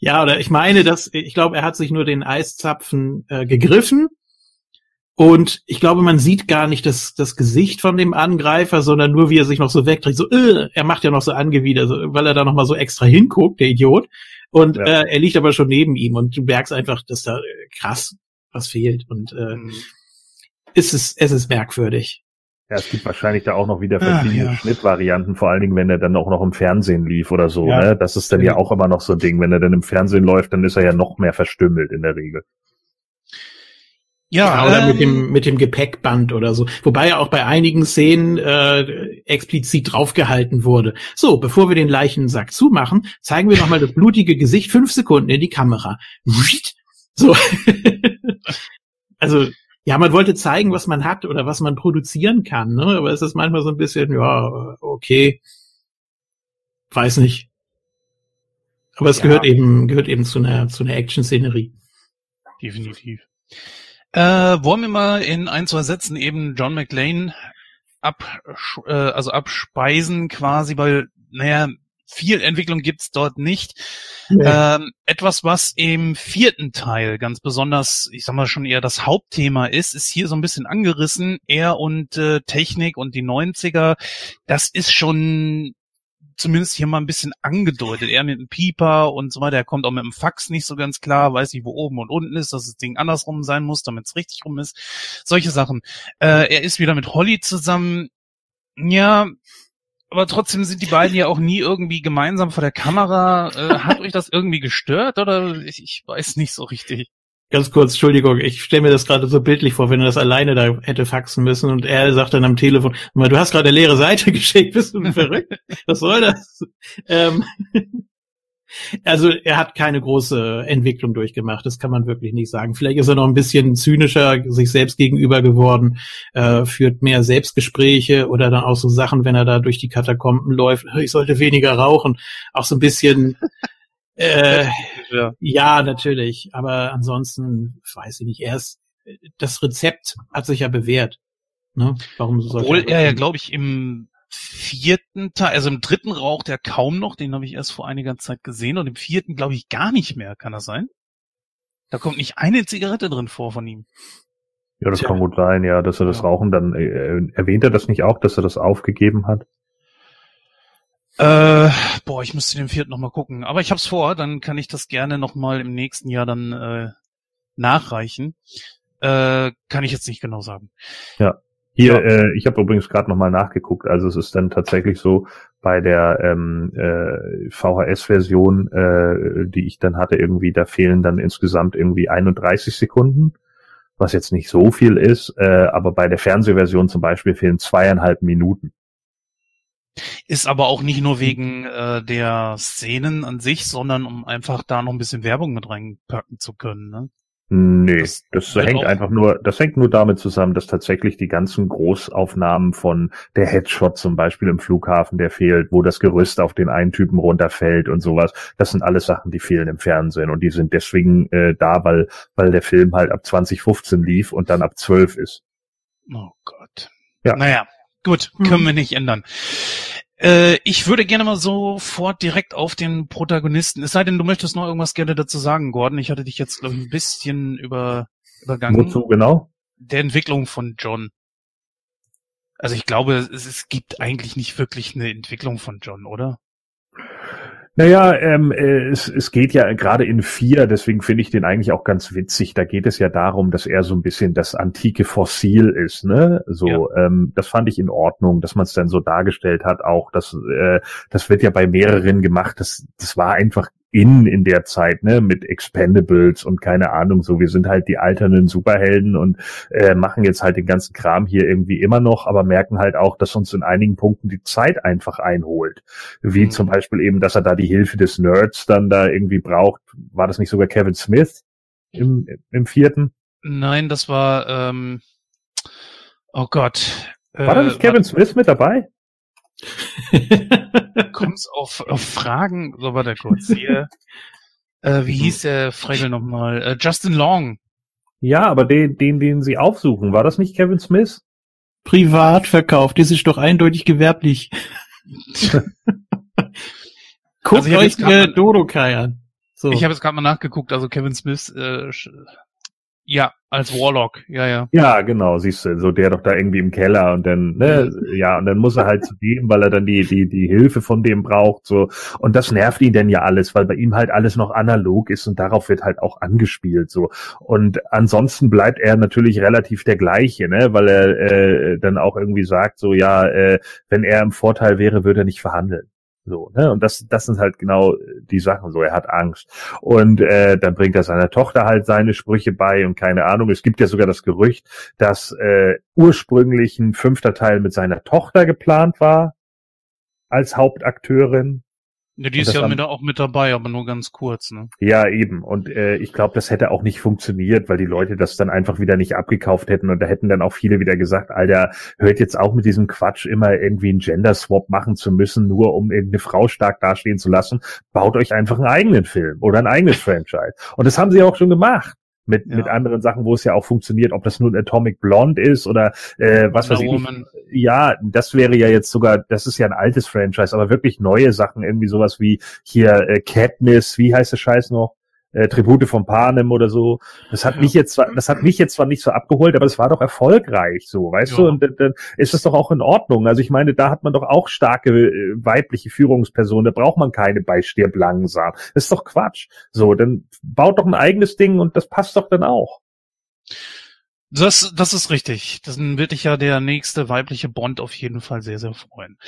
ja, oder ich meine, dass, ich glaube, er hat sich nur den Eiszapfen äh, gegriffen und ich glaube, man sieht gar nicht das, das Gesicht von dem Angreifer, sondern nur, wie er sich noch so wegdreht. So, äh, er macht ja noch so angewidert, so, weil er da noch mal so extra hinguckt, der Idiot. Und ja. äh, er liegt aber schon neben ihm und du merkst einfach, dass da äh, krass was fehlt. Und äh, mhm. Ist es, es ist merkwürdig. Ja, es gibt wahrscheinlich da auch noch wieder verschiedene ja. Schnittvarianten, vor allen Dingen, wenn er dann auch noch im Fernsehen lief oder so. Ja. Ne? Das ist dann ja auch immer noch so ein Ding. Wenn er dann im Fernsehen läuft, dann ist er ja noch mehr verstümmelt in der Regel. Ja, oder ähm, mit dem mit dem Gepäckband oder so. Wobei ja auch bei einigen Szenen äh, explizit draufgehalten wurde. So, bevor wir den Leichensack zumachen, zeigen wir nochmal das blutige Gesicht fünf Sekunden in die Kamera. So. *laughs* also ja, man wollte zeigen, was man hat oder was man produzieren kann, ne? Aber es ist manchmal so ein bisschen, ja, okay, weiß nicht. Aber es ja. gehört eben gehört eben zu einer zu einer Action-Szenerie. Definitiv. Äh, wollen wir mal in ein, zwei Sätzen eben John McLean ab, äh, also abspeisen quasi, weil, naja, viel Entwicklung gibt's dort nicht. Ja. Ähm, etwas, was im vierten Teil ganz besonders, ich sag mal schon eher das Hauptthema ist, ist hier so ein bisschen angerissen. Er und äh, Technik und die 90er, das ist schon zumindest hier mal ein bisschen angedeutet. Er mit dem Pieper und so weiter. Er kommt auch mit dem Fax nicht so ganz klar, weiß nicht, wo oben und unten ist, dass das Ding andersrum sein muss, damit es richtig rum ist. Solche Sachen. Äh, er ist wieder mit Holly zusammen. Ja, aber trotzdem sind die beiden ja auch nie irgendwie gemeinsam vor der Kamera. Äh, hat euch das irgendwie gestört oder ich, ich weiß nicht so richtig. Ganz kurz, Entschuldigung, ich stelle mir das gerade so bildlich vor, wenn er das alleine da hätte faxen müssen und er sagt dann am Telefon, du hast gerade eine leere Seite *laughs* geschickt, bist du verrückt? Was soll das? Ähm, also er hat keine große Entwicklung durchgemacht, das kann man wirklich nicht sagen. Vielleicht ist er noch ein bisschen zynischer sich selbst gegenüber geworden, äh, führt mehr Selbstgespräche oder dann auch so Sachen, wenn er da durch die Katakomben läuft, ich sollte weniger rauchen, auch so ein bisschen *laughs* äh, ja. ja, natürlich. Aber ansonsten weiß ich nicht. Erst das Rezept hat sich ja bewährt. Ne? Warum so Obwohl er ja, glaube ich, im vierten Teil, also im dritten raucht er kaum noch, den habe ich erst vor einiger Zeit gesehen und im vierten glaube ich gar nicht mehr, kann das sein? Da kommt nicht eine Zigarette drin vor von ihm. Ja, das Tja. kann gut sein, ja, dass er das ja. Rauchen dann, äh, erwähnt er das nicht auch, dass er das aufgegeben hat? Äh, boah, ich müsste den vierten nochmal gucken. Aber ich hab's vor, dann kann ich das gerne nochmal im nächsten Jahr dann äh, nachreichen. Äh, kann ich jetzt nicht genau sagen. Ja. Hier, ja. äh, ich habe übrigens gerade nochmal nachgeguckt. Also es ist dann tatsächlich so, bei der ähm, äh, VHS-Version, äh, die ich dann hatte, irgendwie, da fehlen dann insgesamt irgendwie 31 Sekunden, was jetzt nicht so viel ist, äh, aber bei der Fernsehversion zum Beispiel fehlen zweieinhalb Minuten. Ist aber auch nicht nur wegen äh, der Szenen an sich, sondern um einfach da noch ein bisschen Werbung mit reinpacken zu können. Ne? Nee, das, das hängt einfach nur, das hängt nur damit zusammen, dass tatsächlich die ganzen Großaufnahmen von der Headshot zum Beispiel im Flughafen, der fehlt, wo das Gerüst auf den einen Typen runterfällt und sowas. Das sind alles Sachen, die fehlen im Fernsehen und die sind deswegen äh, da, weil, weil der Film halt ab 2015 lief und dann ab 12 ist. Oh Gott. Ja. Naja, Gut, können mhm. wir nicht ändern. Äh, ich würde gerne mal sofort direkt auf den Protagonisten. Es sei denn, du möchtest noch irgendwas gerne dazu sagen, Gordon. Ich hatte dich jetzt, glaube ich, ein bisschen über, übergangen. Wozu genau? Der Entwicklung von John. Also ich glaube, es, es gibt eigentlich nicht wirklich eine Entwicklung von John, oder? Naja, ähm, äh, es, es geht ja gerade in vier, deswegen finde ich den eigentlich auch ganz witzig. Da geht es ja darum, dass er so ein bisschen das antike Fossil ist, ne? So, ja. ähm, das fand ich in Ordnung, dass man es dann so dargestellt hat. Auch das, äh, das wird ja bei mehreren gemacht. Das, das war einfach in in der Zeit, ne, mit Expendables und keine Ahnung, so wir sind halt die alternden Superhelden und äh, machen jetzt halt den ganzen Kram hier irgendwie immer noch, aber merken halt auch, dass uns in einigen Punkten die Zeit einfach einholt. Wie mhm. zum Beispiel eben, dass er da die Hilfe des Nerds dann da irgendwie braucht. War das nicht sogar Kevin Smith im, im vierten? Nein, das war ähm, oh Gott. War da nicht äh, Kevin Smith mit dabei? Kommst auf, auf Fragen, so war der kurz hier. Äh, wie hieß der Fregel nochmal? Äh, Justin Long. Ja, aber den, den, den sie aufsuchen, war das nicht Kevin Smith? Privatverkauf, das ist doch eindeutig gewerblich. *laughs* Guckt also euch äh, Dodo-Kai an. So. Ich habe jetzt gerade mal nachgeguckt, also Kevin Smith äh, ja, als Warlock, ja, ja. Ja, genau, siehst du, so der doch da irgendwie im Keller und dann, ne, ja, und dann muss er halt zu dem, weil er dann die, die, die Hilfe von dem braucht, so. Und das nervt ihn denn ja alles, weil bei ihm halt alles noch analog ist und darauf wird halt auch angespielt, so. Und ansonsten bleibt er natürlich relativ der gleiche, ne, weil er äh, dann auch irgendwie sagt, so, ja, äh, wenn er im Vorteil wäre, würde er nicht verhandeln. So, ne? Und das, das sind halt genau die Sachen so. Er hat Angst. Und äh, dann bringt er seiner Tochter halt seine Sprüche bei und keine Ahnung. Es gibt ja sogar das Gerücht, dass äh, ursprünglich ein fünfter Teil mit seiner Tochter geplant war als Hauptakteurin. Ja, die ist ja mit, auch mit dabei, aber nur ganz kurz, ne? Ja, eben. Und äh, ich glaube, das hätte auch nicht funktioniert, weil die Leute das dann einfach wieder nicht abgekauft hätten und da hätten dann auch viele wieder gesagt, Alter, hört jetzt auch mit diesem Quatsch immer irgendwie einen Gender-Swap machen zu müssen, nur um irgendeine Frau stark dastehen zu lassen. Baut euch einfach einen eigenen Film oder ein eigenes Franchise. Und das haben sie auch schon gemacht mit, ja. mit anderen Sachen, wo es ja auch funktioniert, ob das nun Atomic Blonde ist oder äh, was weiß ich. Ja, das wäre ja jetzt sogar, das ist ja ein altes Franchise, aber wirklich neue Sachen, irgendwie sowas wie hier äh, Katniss, wie heißt der Scheiß noch? Äh, Tribute von Panem oder so. Das hat mich jetzt zwar, das hat mich jetzt zwar nicht so abgeholt, aber es war doch erfolgreich, so, weißt ja. du? Und dann ist es doch auch in Ordnung. Also ich meine, da hat man doch auch starke äh, weibliche Führungspersonen. Da braucht man keine bei Stirb langsam. Das ist doch Quatsch. So, dann baut doch ein eigenes Ding und das passt doch dann auch. Das, das ist richtig. Dann wird dich ja der nächste weibliche Bond auf jeden Fall sehr, sehr freuen.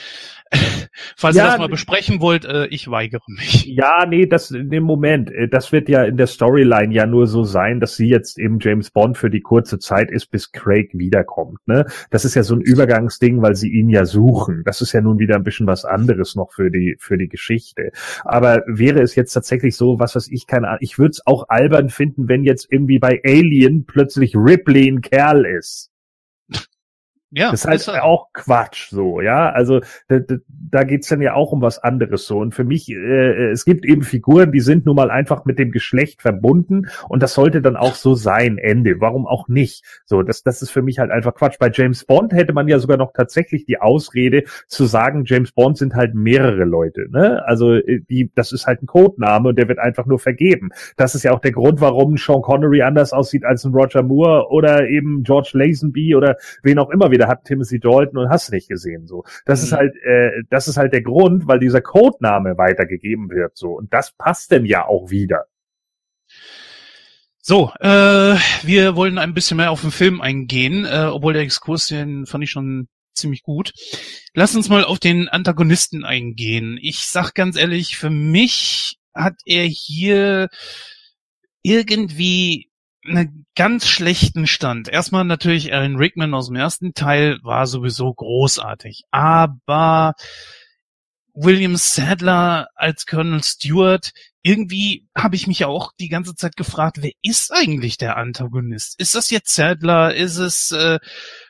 *laughs* Falls ja, ihr das mal besprechen wollt, äh, ich weigere mich. Ja, nee, das in dem Moment, äh, das wird ja in der Storyline ja nur so sein, dass sie jetzt eben James Bond für die kurze Zeit ist, bis Craig wiederkommt. Ne? Das ist ja so ein Übergangsding, weil sie ihn ja suchen. Das ist ja nun wieder ein bisschen was anderes noch für die für die Geschichte. Aber wäre es jetzt tatsächlich so, was weiß ich, keine Ahnung, ich würde es auch albern finden, wenn jetzt irgendwie bei Alien plötzlich Ripley ein Kerl ist. Ja, das ist halt auch Quatsch, so, ja. Also da, da, geht's dann ja auch um was anderes so. Und für mich, äh, es gibt eben Figuren, die sind nun mal einfach mit dem Geschlecht verbunden und das sollte dann auch so sein, Ende. Warum auch nicht? So, das, das ist für mich halt einfach Quatsch. Bei James Bond hätte man ja sogar noch tatsächlich die Ausrede zu sagen, James Bond sind halt mehrere Leute. Ne? Also äh, die, das ist halt ein Codename und der wird einfach nur vergeben. Das ist ja auch der Grund, warum Sean Connery anders aussieht als ein Roger Moore oder eben George Lazenby oder wen auch immer wieder hat Timothy Dalton und hast nicht gesehen so. Das mhm. ist halt äh, das ist halt der Grund, weil dieser Codename weitergegeben wird so und das passt denn ja auch wieder. So, äh, wir wollen ein bisschen mehr auf den Film eingehen, äh, obwohl der Exkurs, den fand ich schon ziemlich gut. Lass uns mal auf den Antagonisten eingehen. Ich sag ganz ehrlich, für mich hat er hier irgendwie einen ganz schlechten Stand. Erstmal natürlich Alan Rickman aus dem ersten Teil war sowieso großartig, aber William Sadler als Colonel Stewart, irgendwie habe ich mich ja auch die ganze Zeit gefragt, wer ist eigentlich der Antagonist? Ist das jetzt Sadler? Ist es äh,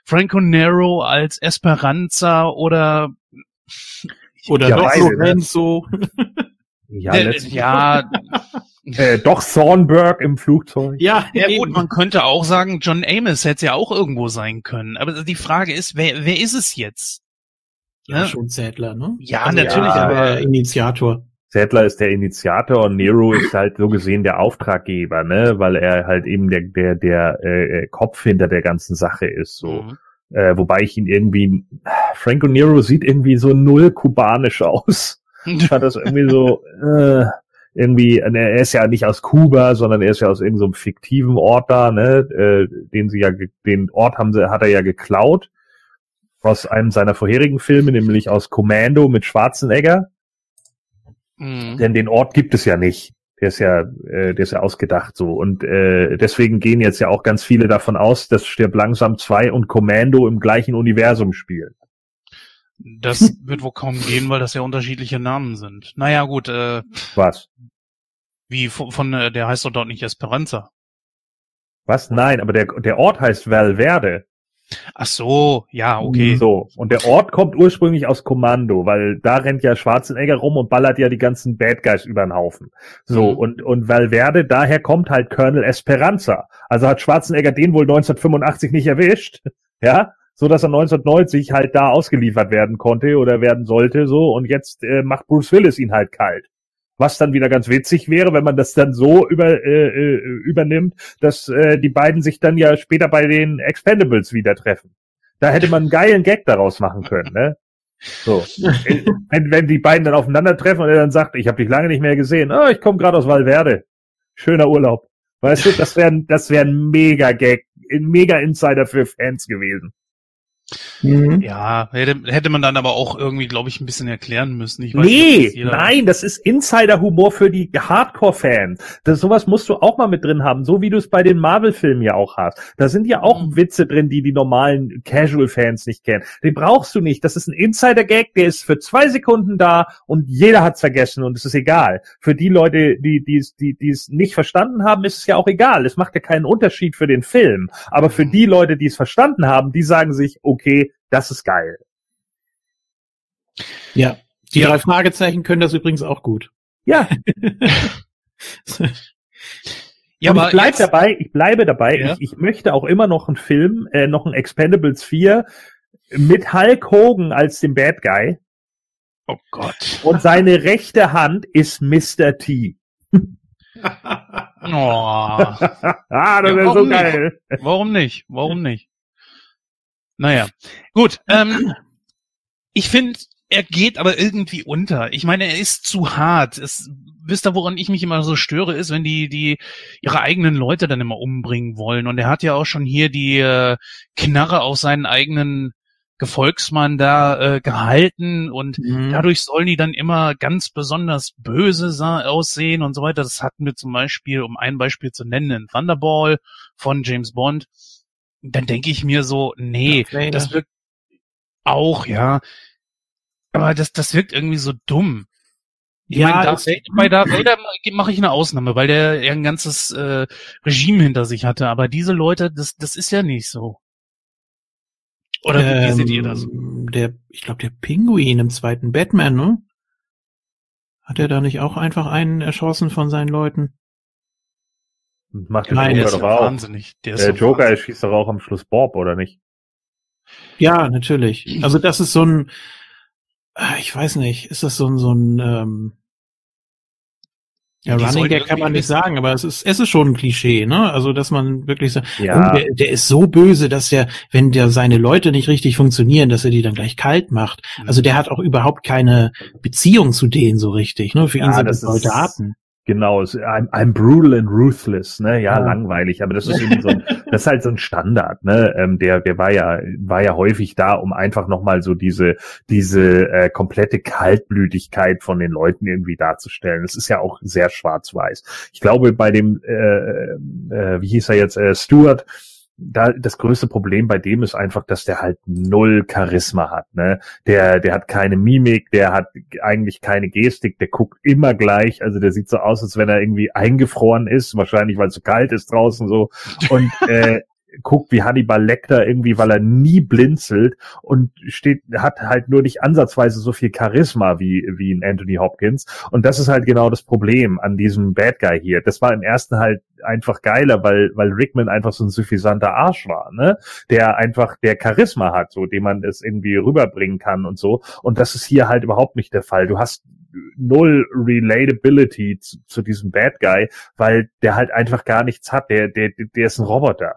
Franco Nero als Esperanza oder oder ja, doch beide? Ne? Ja, äh, ja äh, doch Thornburg im Flugzeug. Ja, ja gut, man könnte auch sagen, John Amos hätte ja auch irgendwo sein können. Aber die Frage ist, wer, wer ist es jetzt? Ja, ne? schon Zädler, ne? Ja, also natürlich, ja, aber Initiator. Zädler ist der Initiator und Nero ist halt so gesehen der Auftraggeber, ne, weil er halt eben der der der äh, Kopf hinter der ganzen Sache ist, so. Mhm. Äh, wobei ich ihn irgendwie Franco Nero sieht irgendwie so null kubanisch aus. *laughs* Ich fand das irgendwie so, äh, irgendwie, er ist ja nicht aus Kuba, sondern er ist ja aus irgendeinem so fiktiven Ort da, ne, äh, den sie ja, den Ort haben sie, hat er ja geklaut aus einem seiner vorherigen Filme, nämlich aus Commando mit Schwarzenegger. Mhm. Denn den Ort gibt es ja nicht. Der ist ja, äh, der ist ja ausgedacht so. Und äh, deswegen gehen jetzt ja auch ganz viele davon aus, dass Stirb langsam 2 und Commando im gleichen Universum spielen. Das *laughs* wird wohl kaum gehen, weil das ja unterschiedliche Namen sind. Naja, gut. Äh, Was? Wie von, von äh, der heißt doch dort nicht Esperanza. Was? Nein, aber der, der Ort heißt Valverde. Ach so, ja, okay. So, und der Ort kommt ursprünglich aus Kommando, weil da rennt ja Schwarzenegger rum und ballert ja die ganzen Bad Guys über den Haufen. So, mhm. und, und Valverde, daher kommt halt Colonel Esperanza. Also hat Schwarzenegger den wohl 1985 nicht erwischt, *laughs* ja, so dass er 1990 halt da ausgeliefert werden konnte oder werden sollte, so und jetzt äh, macht Bruce Willis ihn halt kalt. Was dann wieder ganz witzig wäre, wenn man das dann so über, äh, äh, übernimmt, dass äh, die beiden sich dann ja später bei den Expendables wieder treffen. Da hätte man einen geilen Gag daraus machen können, ne? So. wenn, wenn die beiden dann aufeinandertreffen und er dann sagt, ich habe dich lange nicht mehr gesehen, oh, ich komme gerade aus Valverde. Schöner Urlaub. Weißt du, das wäre das wär ein mega Gag, ein mega Insider für Fans gewesen. Mhm. Ja, hätte, hätte man dann aber auch irgendwie, glaube ich, ein bisschen erklären müssen. Ich weiß nee, nicht, nein, das ist Insider-Humor für die Hardcore-Fans. Das sowas musst du auch mal mit drin haben, so wie du es bei den Marvel-Filmen ja auch hast. Da sind ja auch mhm. Witze drin, die die normalen Casual-Fans nicht kennen. Den brauchst du nicht. Das ist ein Insider-Gag, der ist für zwei Sekunden da und jeder hat's vergessen und es ist egal. Für die Leute, die die die die es nicht verstanden haben, ist es ja auch egal. Es macht ja keinen Unterschied für den Film. Aber für mhm. die Leute, die es verstanden haben, die sagen sich, okay, das ist geil. Ja, die ja. drei Fragezeichen können das übrigens auch gut. Ja. *laughs* ja, aber ich bleib jetzt, dabei, ich bleibe dabei. Ja. Ich, ich möchte auch immer noch einen Film, äh, noch ein Expendables 4 mit Hulk Hogan als dem Bad Guy. Oh Gott. Und seine rechte Hand ist Mr. T. *laughs* oh. *laughs* ah, das ja, ist so geil. Nicht? Warum nicht? Warum nicht? Naja, gut. Ähm, ich finde, er geht aber irgendwie unter. Ich meine, er ist zu hart. Es, wisst ihr, woran ich mich immer so störe, ist, wenn die, die ihre eigenen Leute dann immer umbringen wollen. Und er hat ja auch schon hier die äh, Knarre auf seinen eigenen Gefolgsmann da äh, gehalten und mhm. dadurch sollen die dann immer ganz besonders böse aussehen und so weiter. Das hatten wir zum Beispiel, um ein Beispiel zu nennen, in Thunderball von James Bond dann denke ich mir so, nee, ja, das wirkt auch, ja. Aber das, das wirkt irgendwie so dumm. Ich ja, meine, Darth bei Darth Vader mache ich eine Ausnahme, weil der ja ein ganzes äh, Regime hinter sich hatte. Aber diese Leute, das, das ist ja nicht so. Oder ähm, wie seht ihr das? Der, ich glaube, der Pinguin im zweiten Batman, ne? Hat er da nicht auch einfach einen erschossen von seinen Leuten? Macht Nein, der Joker doch auch. Wahnsinnig. Der, der Joker wahnsinnig. schießt doch auch am Schluss Bob, oder nicht? Ja, natürlich. Also das ist so ein, ah, ich weiß nicht, ist das so ein, so ein, ähm, ja, die Running Gag kann man nicht sagen, aber es ist, es ist schon ein Klischee, ne? Also, dass man wirklich sagt, ja. oh, der, der ist so böse, dass der, wenn der seine Leute nicht richtig funktionieren, dass er die dann gleich kalt macht. Also, der hat auch überhaupt keine Beziehung zu denen so richtig, ne? Für ihn ja, sind das Soldaten. Genau, I'm, I'm brutal and ruthless, ne? Ja, ja, langweilig, aber das ist *laughs* irgendwie so ein, das ist halt so ein Standard, ne? Ähm, der, der war ja, war ja häufig da, um einfach nochmal so diese, diese äh, komplette Kaltblütigkeit von den Leuten irgendwie darzustellen. Das ist ja auch sehr schwarz-weiß. Ich glaube, bei dem, äh, äh, wie hieß er jetzt, äh, Stuart, da das größte Problem bei dem ist einfach, dass der halt null Charisma hat. Ne? Der, der hat keine Mimik, der hat eigentlich keine Gestik, der guckt immer gleich. Also der sieht so aus, als wenn er irgendwie eingefroren ist, wahrscheinlich weil es so kalt ist draußen so. Und *laughs* äh, guckt wie Hannibal Lecter irgendwie, weil er nie blinzelt und steht, hat halt nur nicht ansatzweise so viel Charisma wie, wie ein Anthony Hopkins. Und das ist halt genau das Problem an diesem Bad Guy hier. Das war im ersten halt einfach geiler, weil, weil Rickman einfach so ein suffisanter Arsch war, ne? Der einfach, der Charisma hat, so, dem man es irgendwie rüberbringen kann und so. Und das ist hier halt überhaupt nicht der Fall. Du hast null Relatability zu, zu diesem Bad Guy, weil der halt einfach gar nichts hat. Der, der, der ist ein Roboter.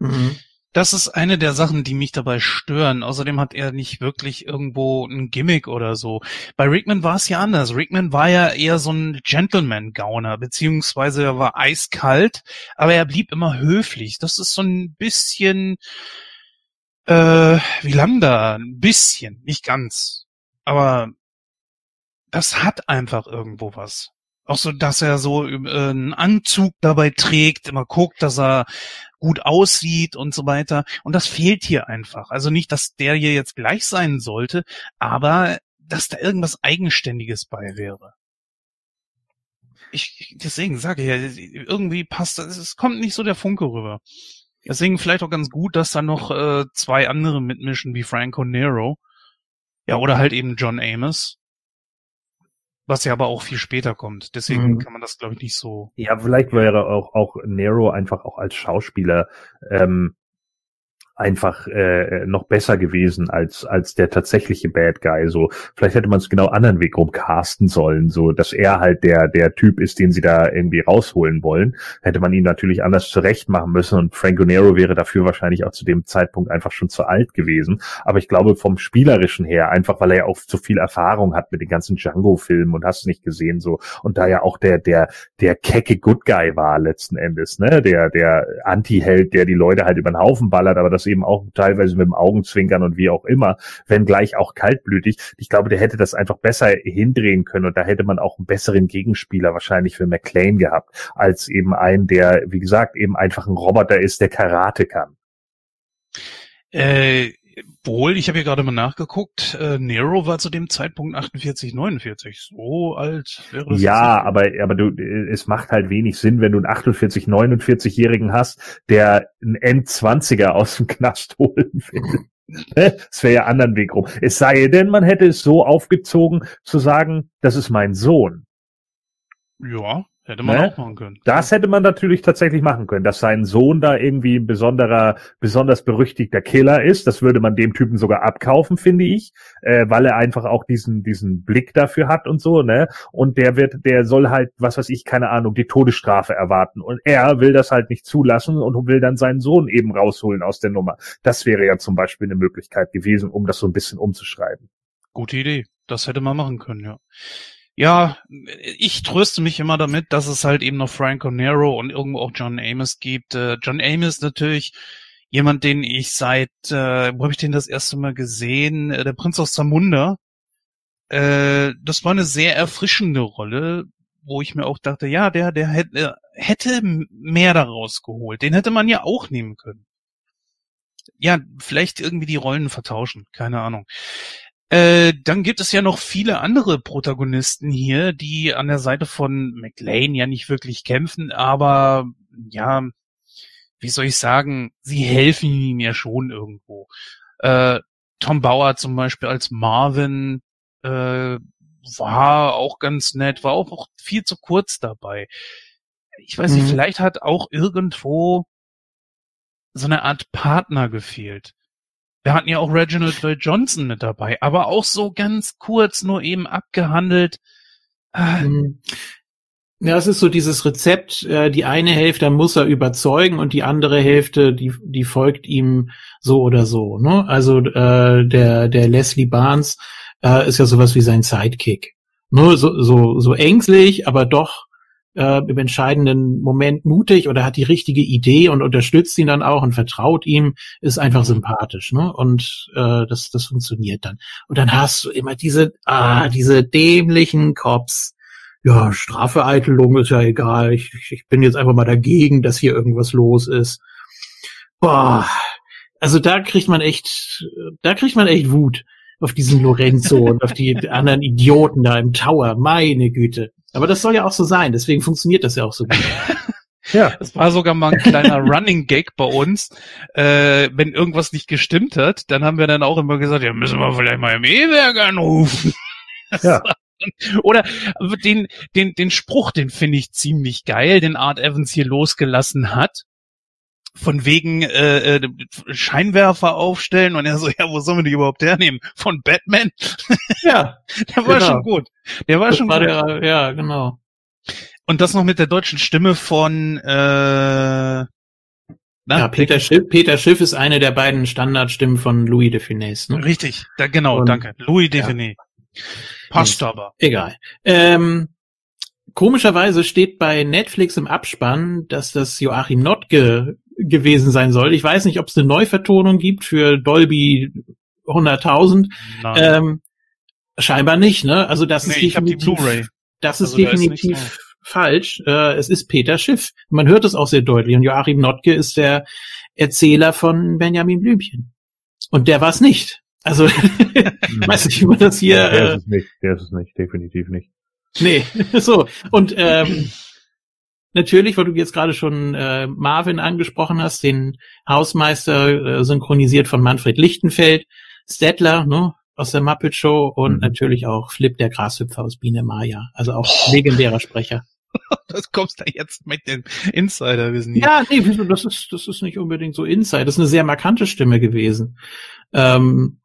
Mhm. Das ist eine der Sachen, die mich dabei stören. Außerdem hat er nicht wirklich irgendwo ein Gimmick oder so. Bei Rickman war es ja anders. Rickman war ja eher so ein Gentleman-Gauner, beziehungsweise er war eiskalt, aber er blieb immer höflich. Das ist so ein bisschen, äh, wie Lambda, ein bisschen, nicht ganz. Aber das hat einfach irgendwo was. Auch so, dass er so äh, einen Anzug dabei trägt, immer guckt, dass er gut aussieht und so weiter. Und das fehlt hier einfach. Also nicht, dass der hier jetzt gleich sein sollte, aber dass da irgendwas Eigenständiges bei wäre. Ich, deswegen sage ich ja, irgendwie passt das, es kommt nicht so der Funke rüber. Deswegen vielleicht auch ganz gut, dass da noch äh, zwei andere mitmischen wie Franco Nero. Ja, oder halt eben John Amos was ja aber auch viel später kommt. Deswegen mhm. kann man das, glaube ich, nicht so. Ja, vielleicht wäre auch, auch Nero einfach auch als Schauspieler ähm, einfach äh, noch besser gewesen als als der tatsächliche Bad Guy. So vielleicht hätte man es genau anderen Weg rum casten sollen, so dass er halt der der Typ ist, den sie da irgendwie rausholen wollen. Hätte man ihn natürlich anders zurecht machen müssen und Franco Nero wäre dafür wahrscheinlich auch zu dem Zeitpunkt einfach schon zu alt gewesen. Aber ich glaube vom spielerischen her, einfach weil er ja auch so viel Erfahrung hat mit den ganzen Django-Filmen und hast nicht gesehen so und da ja auch der der der kecke Good Guy war letzten Endes, ne, der der Anti-Held, der die Leute halt über den Haufen ballert, aber das eben auch teilweise mit dem Augenzwinkern und wie auch immer, wenn gleich auch kaltblütig. Ich glaube, der hätte das einfach besser hindrehen können und da hätte man auch einen besseren Gegenspieler wahrscheinlich für McLean gehabt, als eben einen, der, wie gesagt, eben einfach ein Roboter ist, der Karate kann. Äh, wohl, ich habe hier gerade mal nachgeguckt, äh, Nero war zu dem Zeitpunkt 48, 49. So alt wäre das. Ja, aber, aber du, es macht halt wenig Sinn, wenn du einen 48, 49-Jährigen hast, der einen N20er aus dem Knast holen will. *laughs* Es wäre ja anderen Weg rum. Es sei denn, man hätte es so aufgezogen, zu sagen, das ist mein Sohn. Ja, Hätte man ne? auch machen können. Das hätte man natürlich tatsächlich machen können, dass sein Sohn da irgendwie ein besonderer, besonders berüchtigter Killer ist. Das würde man dem Typen sogar abkaufen, finde ich, äh, weil er einfach auch diesen, diesen Blick dafür hat und so, ne? Und der wird, der soll halt, was weiß ich, keine Ahnung, die Todesstrafe erwarten. Und er will das halt nicht zulassen und will dann seinen Sohn eben rausholen aus der Nummer. Das wäre ja zum Beispiel eine Möglichkeit gewesen, um das so ein bisschen umzuschreiben. Gute Idee. Das hätte man machen können, ja. Ja, ich tröste mich immer damit, dass es halt eben noch Frank Nero und irgendwo auch John Amos gibt. Äh, John Amos natürlich jemand, den ich seit, äh, wo habe ich den das erste Mal gesehen? Äh, der Prinz aus Zamunda. Das war eine sehr erfrischende Rolle, wo ich mir auch dachte, ja, der, der hätte mehr daraus geholt. Den hätte man ja auch nehmen können. Ja, vielleicht irgendwie die Rollen vertauschen, keine Ahnung. Äh, dann gibt es ja noch viele andere Protagonisten hier, die an der Seite von McLean ja nicht wirklich kämpfen, aber ja, wie soll ich sagen, sie helfen ihm ja schon irgendwo. Äh, Tom Bauer zum Beispiel als Marvin äh, war auch ganz nett, war auch, auch viel zu kurz dabei. Ich weiß nicht, mhm. vielleicht hat auch irgendwo so eine Art Partner gefehlt. Wir hatten ja auch Reginald Ray Johnson mit dabei, aber auch so ganz kurz nur eben abgehandelt. Äh, mhm. Ja, es ist so dieses Rezept, äh, die eine Hälfte muss er überzeugen und die andere Hälfte, die, die folgt ihm so oder so. Ne? Also äh, der, der Leslie Barnes äh, ist ja sowas wie sein Sidekick. Nur so, so, so ängstlich, aber doch äh, im entscheidenden Moment mutig oder hat die richtige Idee und unterstützt ihn dann auch und vertraut ihm, ist einfach sympathisch, ne? Und äh, das, das funktioniert dann. Und dann hast du immer diese, ah, diese dämlichen Cops. Ja, Strafeeitelung ist ja egal. Ich, ich bin jetzt einfach mal dagegen, dass hier irgendwas los ist. Boah, also da kriegt man echt, da kriegt man echt Wut auf diesen Lorenzo und auf die anderen Idioten da im Tower. Meine Güte. Aber das soll ja auch so sein, deswegen funktioniert das ja auch so gut. *laughs* Ja. Das war sogar mal ein kleiner Running Gag bei uns. Äh, wenn irgendwas nicht gestimmt hat, dann haben wir dann auch immer gesagt, ja, müssen wir vielleicht mal im E-Werk anrufen. Ja. Oder den, den, den Spruch, den finde ich ziemlich geil, den Art Evans hier losgelassen hat von wegen äh, äh, Scheinwerfer aufstellen und er so, ja, wo sollen wir die überhaupt hernehmen? Von Batman? *laughs* Ja. der war genau. schon gut. Der war das schon war gut. Der, ja, genau. Und das noch mit der deutschen Stimme von äh, na, ja, Peter Schiff, Peter Schiff ist eine der beiden Standardstimmen von Louis de Funès. Ne? Richtig, da, genau, und, danke. Louis de ja. Funès. Passt aber. Egal. Ähm, komischerweise steht bei Netflix im Abspann, dass das Joachim Notke gewesen sein soll. Ich weiß nicht, ob es eine Neuvertonung gibt für Dolby 100.000. Ähm, scheinbar nicht, ne? Also das nee, ist definitiv, das ist also definitiv da ist falsch. Äh, es ist Peter Schiff. Man hört es auch sehr deutlich. Und Joachim Notke ist der Erzähler von Benjamin Blümchen. Und der war es nicht. Also, *laughs* weiß nicht, wie man das hier. Ja, der ist äh, es nicht, der ist es nicht, definitiv nicht. Nee, *laughs* so. Und ähm, natürlich, weil du jetzt gerade schon äh, Marvin angesprochen hast, den Hausmeister äh, synchronisiert von Manfred Lichtenfeld, Stettler, ne, aus der Muppet Show und mhm. natürlich auch Flip, der Grashüpfer aus Biene Maya, also auch oh. legendärer Sprecher. *laughs* Das kommst da jetzt mit dem Insider-Wissen. Ja, nee, das ist, das ist nicht unbedingt so Insider, das ist eine sehr markante Stimme gewesen. Ähm,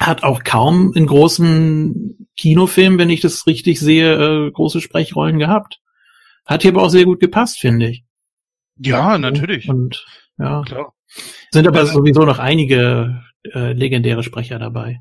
hat auch kaum in großen Kinofilmen, wenn ich das richtig sehe, äh, große Sprechrollen gehabt. Hat hier aber auch sehr gut gepasst, finde ich. Ja, natürlich. Und ja, Klar. sind aber äh, sowieso noch einige äh, legendäre Sprecher dabei.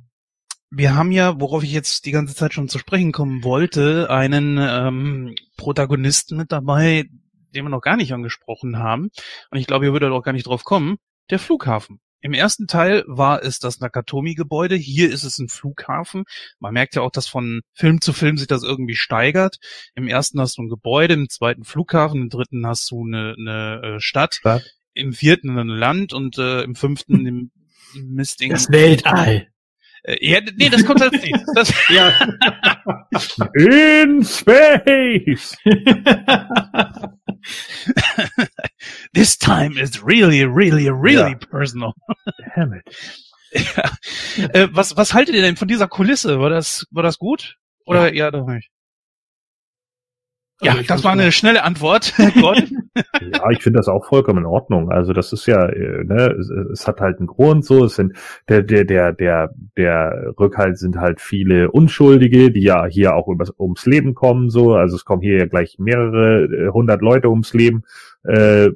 Wir haben ja, worauf ich jetzt die ganze Zeit schon zu sprechen kommen wollte, einen ähm, Protagonisten mit dabei, den wir noch gar nicht angesprochen haben. Und ich glaube, ihr würdet auch gar nicht drauf kommen. Der Flughafen. Im ersten Teil war es das Nakatomi-Gebäude, hier ist es ein Flughafen. Man merkt ja auch, dass von Film zu Film sich das irgendwie steigert. Im ersten hast du ein Gebäude, im zweiten Flughafen, im dritten hast du eine, eine äh, Stadt, Stadt, im vierten ein Land und äh, im fünften *laughs* im Mistding. Das Weltall. Äh, ja, nee, das kommt als nächstes. *laughs* ja. *laughs* In space! *laughs* This time is really, really, really ja. personal. Damn it. Ja. *laughs* Äh, was, was haltet ihr denn von dieser Kulisse? War das, war das gut? Oder ja, ja doch nicht? Ja, also das war eine schnelle Antwort. *laughs* *laughs* ja, ich finde das auch vollkommen in Ordnung. Also das ist ja, äh, ne, es, es, hat halt einen Grund. So, es sind der der der der der Rückhalt sind halt viele Unschuldige, die ja hier auch übers, ums Leben kommen. So, also es kommen hier ja gleich mehrere äh, hundert Leute ums Leben. Äh,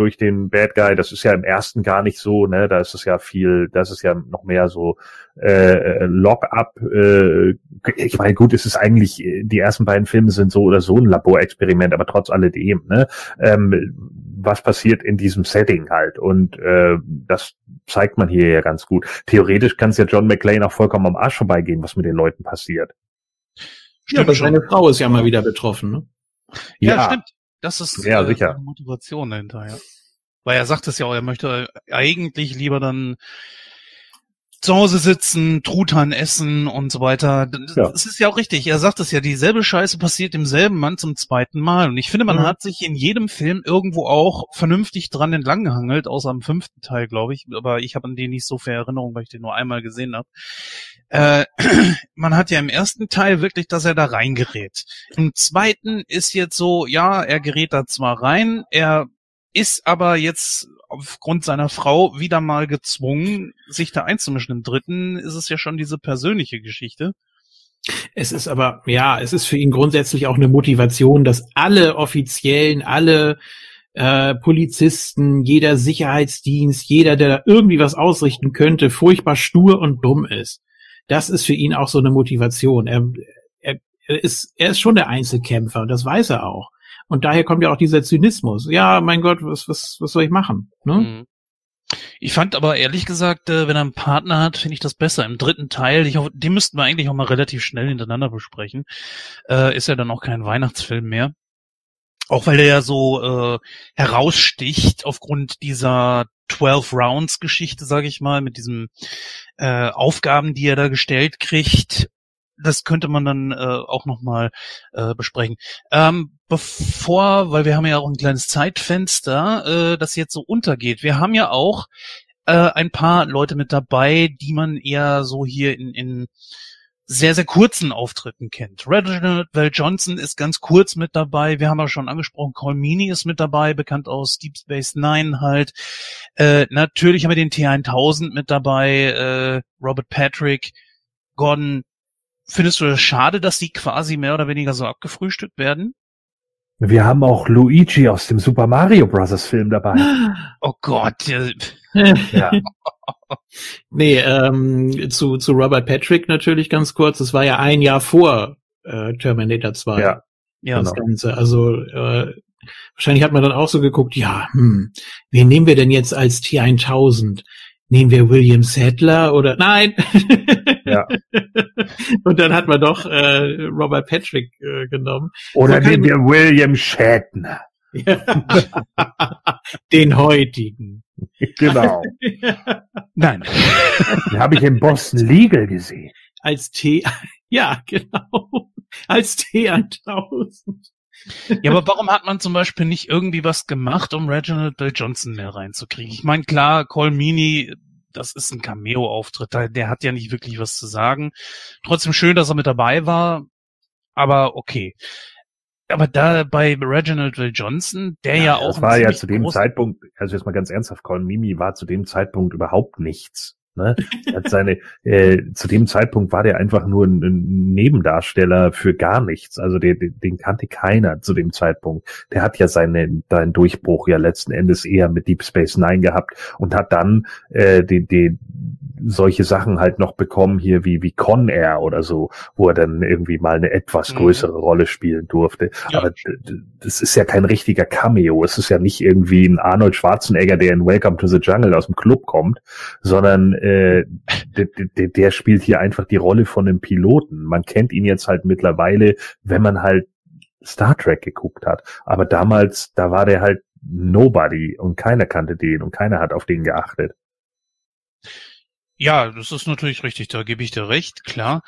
durch den Bad Guy, das ist ja im ersten gar nicht so, ne? Da ist es ja viel, das ist ja noch mehr so äh, Lock-up. Äh, ich meine, gut, es ist eigentlich, die ersten beiden Filme sind so oder so ein Laborexperiment, aber trotz alledem, ne? Ähm, was passiert in diesem Setting halt. Und äh, das zeigt man hier ja ganz gut. Theoretisch kann es ja John McClane auch vollkommen am Arsch vorbeigehen, was mit den Leuten passiert. Stimmt, ja, aber seine Frau ist ja mal wieder betroffen, ne? Ja, ja stimmt. Das ist ja, äh, sicher. Motivation dahinter, ja. Weil er sagt es ja auch, er möchte eigentlich lieber dann zu Hause sitzen, Truthahn essen und so weiter. Das ja. ist ja auch richtig. Er sagt es ja, dieselbe Scheiße passiert demselben Mann zum zweiten Mal. Und ich finde, man mhm. hat sich in jedem Film irgendwo auch vernünftig dran entlang gehangelt, außer am fünften Teil, glaube ich. Aber ich habe an den nicht so viel Erinnerung, weil ich den nur einmal gesehen habe. Äh, *clears throat* man hat ja im ersten Teil wirklich, dass er da reingerät. Im zweiten ist jetzt so, ja, er gerät da zwar rein, er ist aber jetzt aufgrund seiner Frau wieder mal gezwungen, sich da einzumischen. Im dritten ist es ja schon diese persönliche Geschichte. Es ist aber, ja, es ist für ihn grundsätzlich auch eine Motivation, dass alle Offiziellen, alle äh, Polizisten, jeder Sicherheitsdienst, jeder, der da irgendwie was ausrichten könnte, furchtbar stur und dumm ist. Das ist für ihn auch so eine Motivation. Er, er, er, ist, er ist schon der Einzelkämpfer und das weiß er auch. Und daher kommt ja auch dieser Zynismus. Ja, mein Gott, was, was, was soll ich machen? Ne? Mhm. Ich fand aber ehrlich gesagt, äh, wenn er einen Partner hat, finde ich das besser. Im dritten Teil, ich hoffe, den müssten wir eigentlich auch mal relativ schnell hintereinander besprechen. Äh, ist ja dann auch kein Weihnachtsfilm mehr. Auch weil der ja so äh, heraussticht aufgrund dieser 12 Rounds Geschichte, sage ich mal, mit diesen äh, Aufgaben, die er da gestellt kriegt das könnte man dann äh, auch nochmal äh, besprechen. Ähm, bevor, weil wir haben ja auch ein kleines Zeitfenster, äh, das jetzt so untergeht. Wir haben ja auch äh, ein paar Leute mit dabei, die man eher so hier in, in sehr, sehr kurzen Auftritten kennt. Reginald Val Johnson ist ganz kurz mit dabei. Wir haben ja schon angesprochen, Colmini ist mit dabei, bekannt aus Deep Space Nine halt. Äh, natürlich haben wir den T1000 mit dabei, äh, Robert Patrick, Gordon Findest du das schade, dass die quasi mehr oder weniger so abgefrühstückt werden? Wir haben auch Luigi aus dem Super Mario Bros. Film dabei. *gasps* Oh Gott. ja. *laughs* nee, ähm, zu, zu Robert Patrick natürlich ganz kurz. Es war ja ein Jahr vor äh, Terminator 2. Ja. Ja, das genau. Ganze. Also äh, wahrscheinlich hat man dann auch so geguckt, ja, hm, wen nehmen wir denn jetzt als T1000? nehmen wir William Sadler oder nein. *laughs* Ja. *laughs* Und dann hat man doch äh, Robert Patrick äh, genommen. Oder nehmen wir William Shatner. *laughs* Den heutigen. *laughs* Genau. Nein. Den habe ich in Boston Legal gesehen. Als T, ja, genau. Als T1000. Ja, aber warum hat man zum Beispiel nicht irgendwie was gemacht, um Reginald Bill Johnson mehr reinzukriegen? Ich meine, klar, Cole Meany, das ist ein Cameo-Auftritt, der hat ja nicht wirklich was zu sagen. Trotzdem schön, dass er mit dabei war, aber okay. Aber da bei Reginald Will Johnson, der ja, ja auch. Das war ja zu dem Zeitpunkt, also jetzt mal ganz ernsthaft, Colin Mimi war zu dem Zeitpunkt überhaupt nichts. Ne? hat seine, äh, zu dem Zeitpunkt war der einfach nur ein, ein Nebendarsteller für gar nichts. Also der, den kannte keiner zu dem Zeitpunkt. Der hat ja seine, seinen Durchbruch ja letzten Endes eher mit Deep Space Nine gehabt und hat dann äh, den, den solche Sachen halt noch bekommen hier wie, wie Con Air oder so, wo er dann irgendwie mal eine etwas mhm. größere mhm. Rolle spielen durfte. Ja. Aber das ist ja kein richtiger Cameo. Es ist ja nicht irgendwie ein Arnold Schwarzenegger, der in Welcome to the Jungle aus dem Club kommt, sondern äh, der, der, der spielt hier einfach die Rolle von einem Piloten. Man kennt ihn jetzt halt mittlerweile, wenn man halt Star Trek geguckt hat. Aber damals, da war der halt Nobody und keiner kannte den und keiner hat auf den geachtet. Ja, das ist natürlich richtig, da gebe ich dir recht, klar.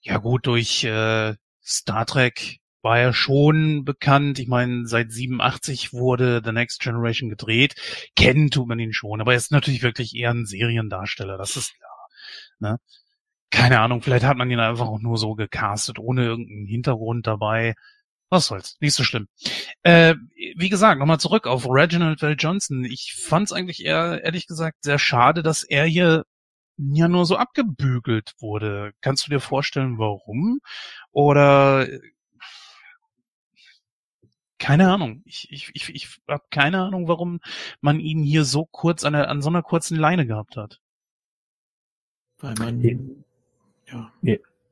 Ja gut, durch äh, Star Trek war er schon bekannt. Ich meine, seit 87 wurde The Next Generation gedreht. Kennen tut man ihn schon, aber er ist natürlich wirklich eher ein Seriendarsteller, das ist klar. Ne? Keine Ahnung, vielleicht hat man ihn einfach auch nur so gecastet, ohne irgendeinen Hintergrund dabei. Was soll's, nicht so schlimm. Äh, wie gesagt, nochmal zurück auf Reginald Val Johnson. Ich fand's eigentlich eher, ehrlich gesagt, sehr schade, dass er hier ja nur so abgebügelt wurde. Kannst du dir vorstellen, warum? Oder keine Ahnung. Ich, ich, ich, ich habe keine Ahnung, warum man ihn hier so kurz an, der, an so einer kurzen Leine gehabt hat. Weil man ja.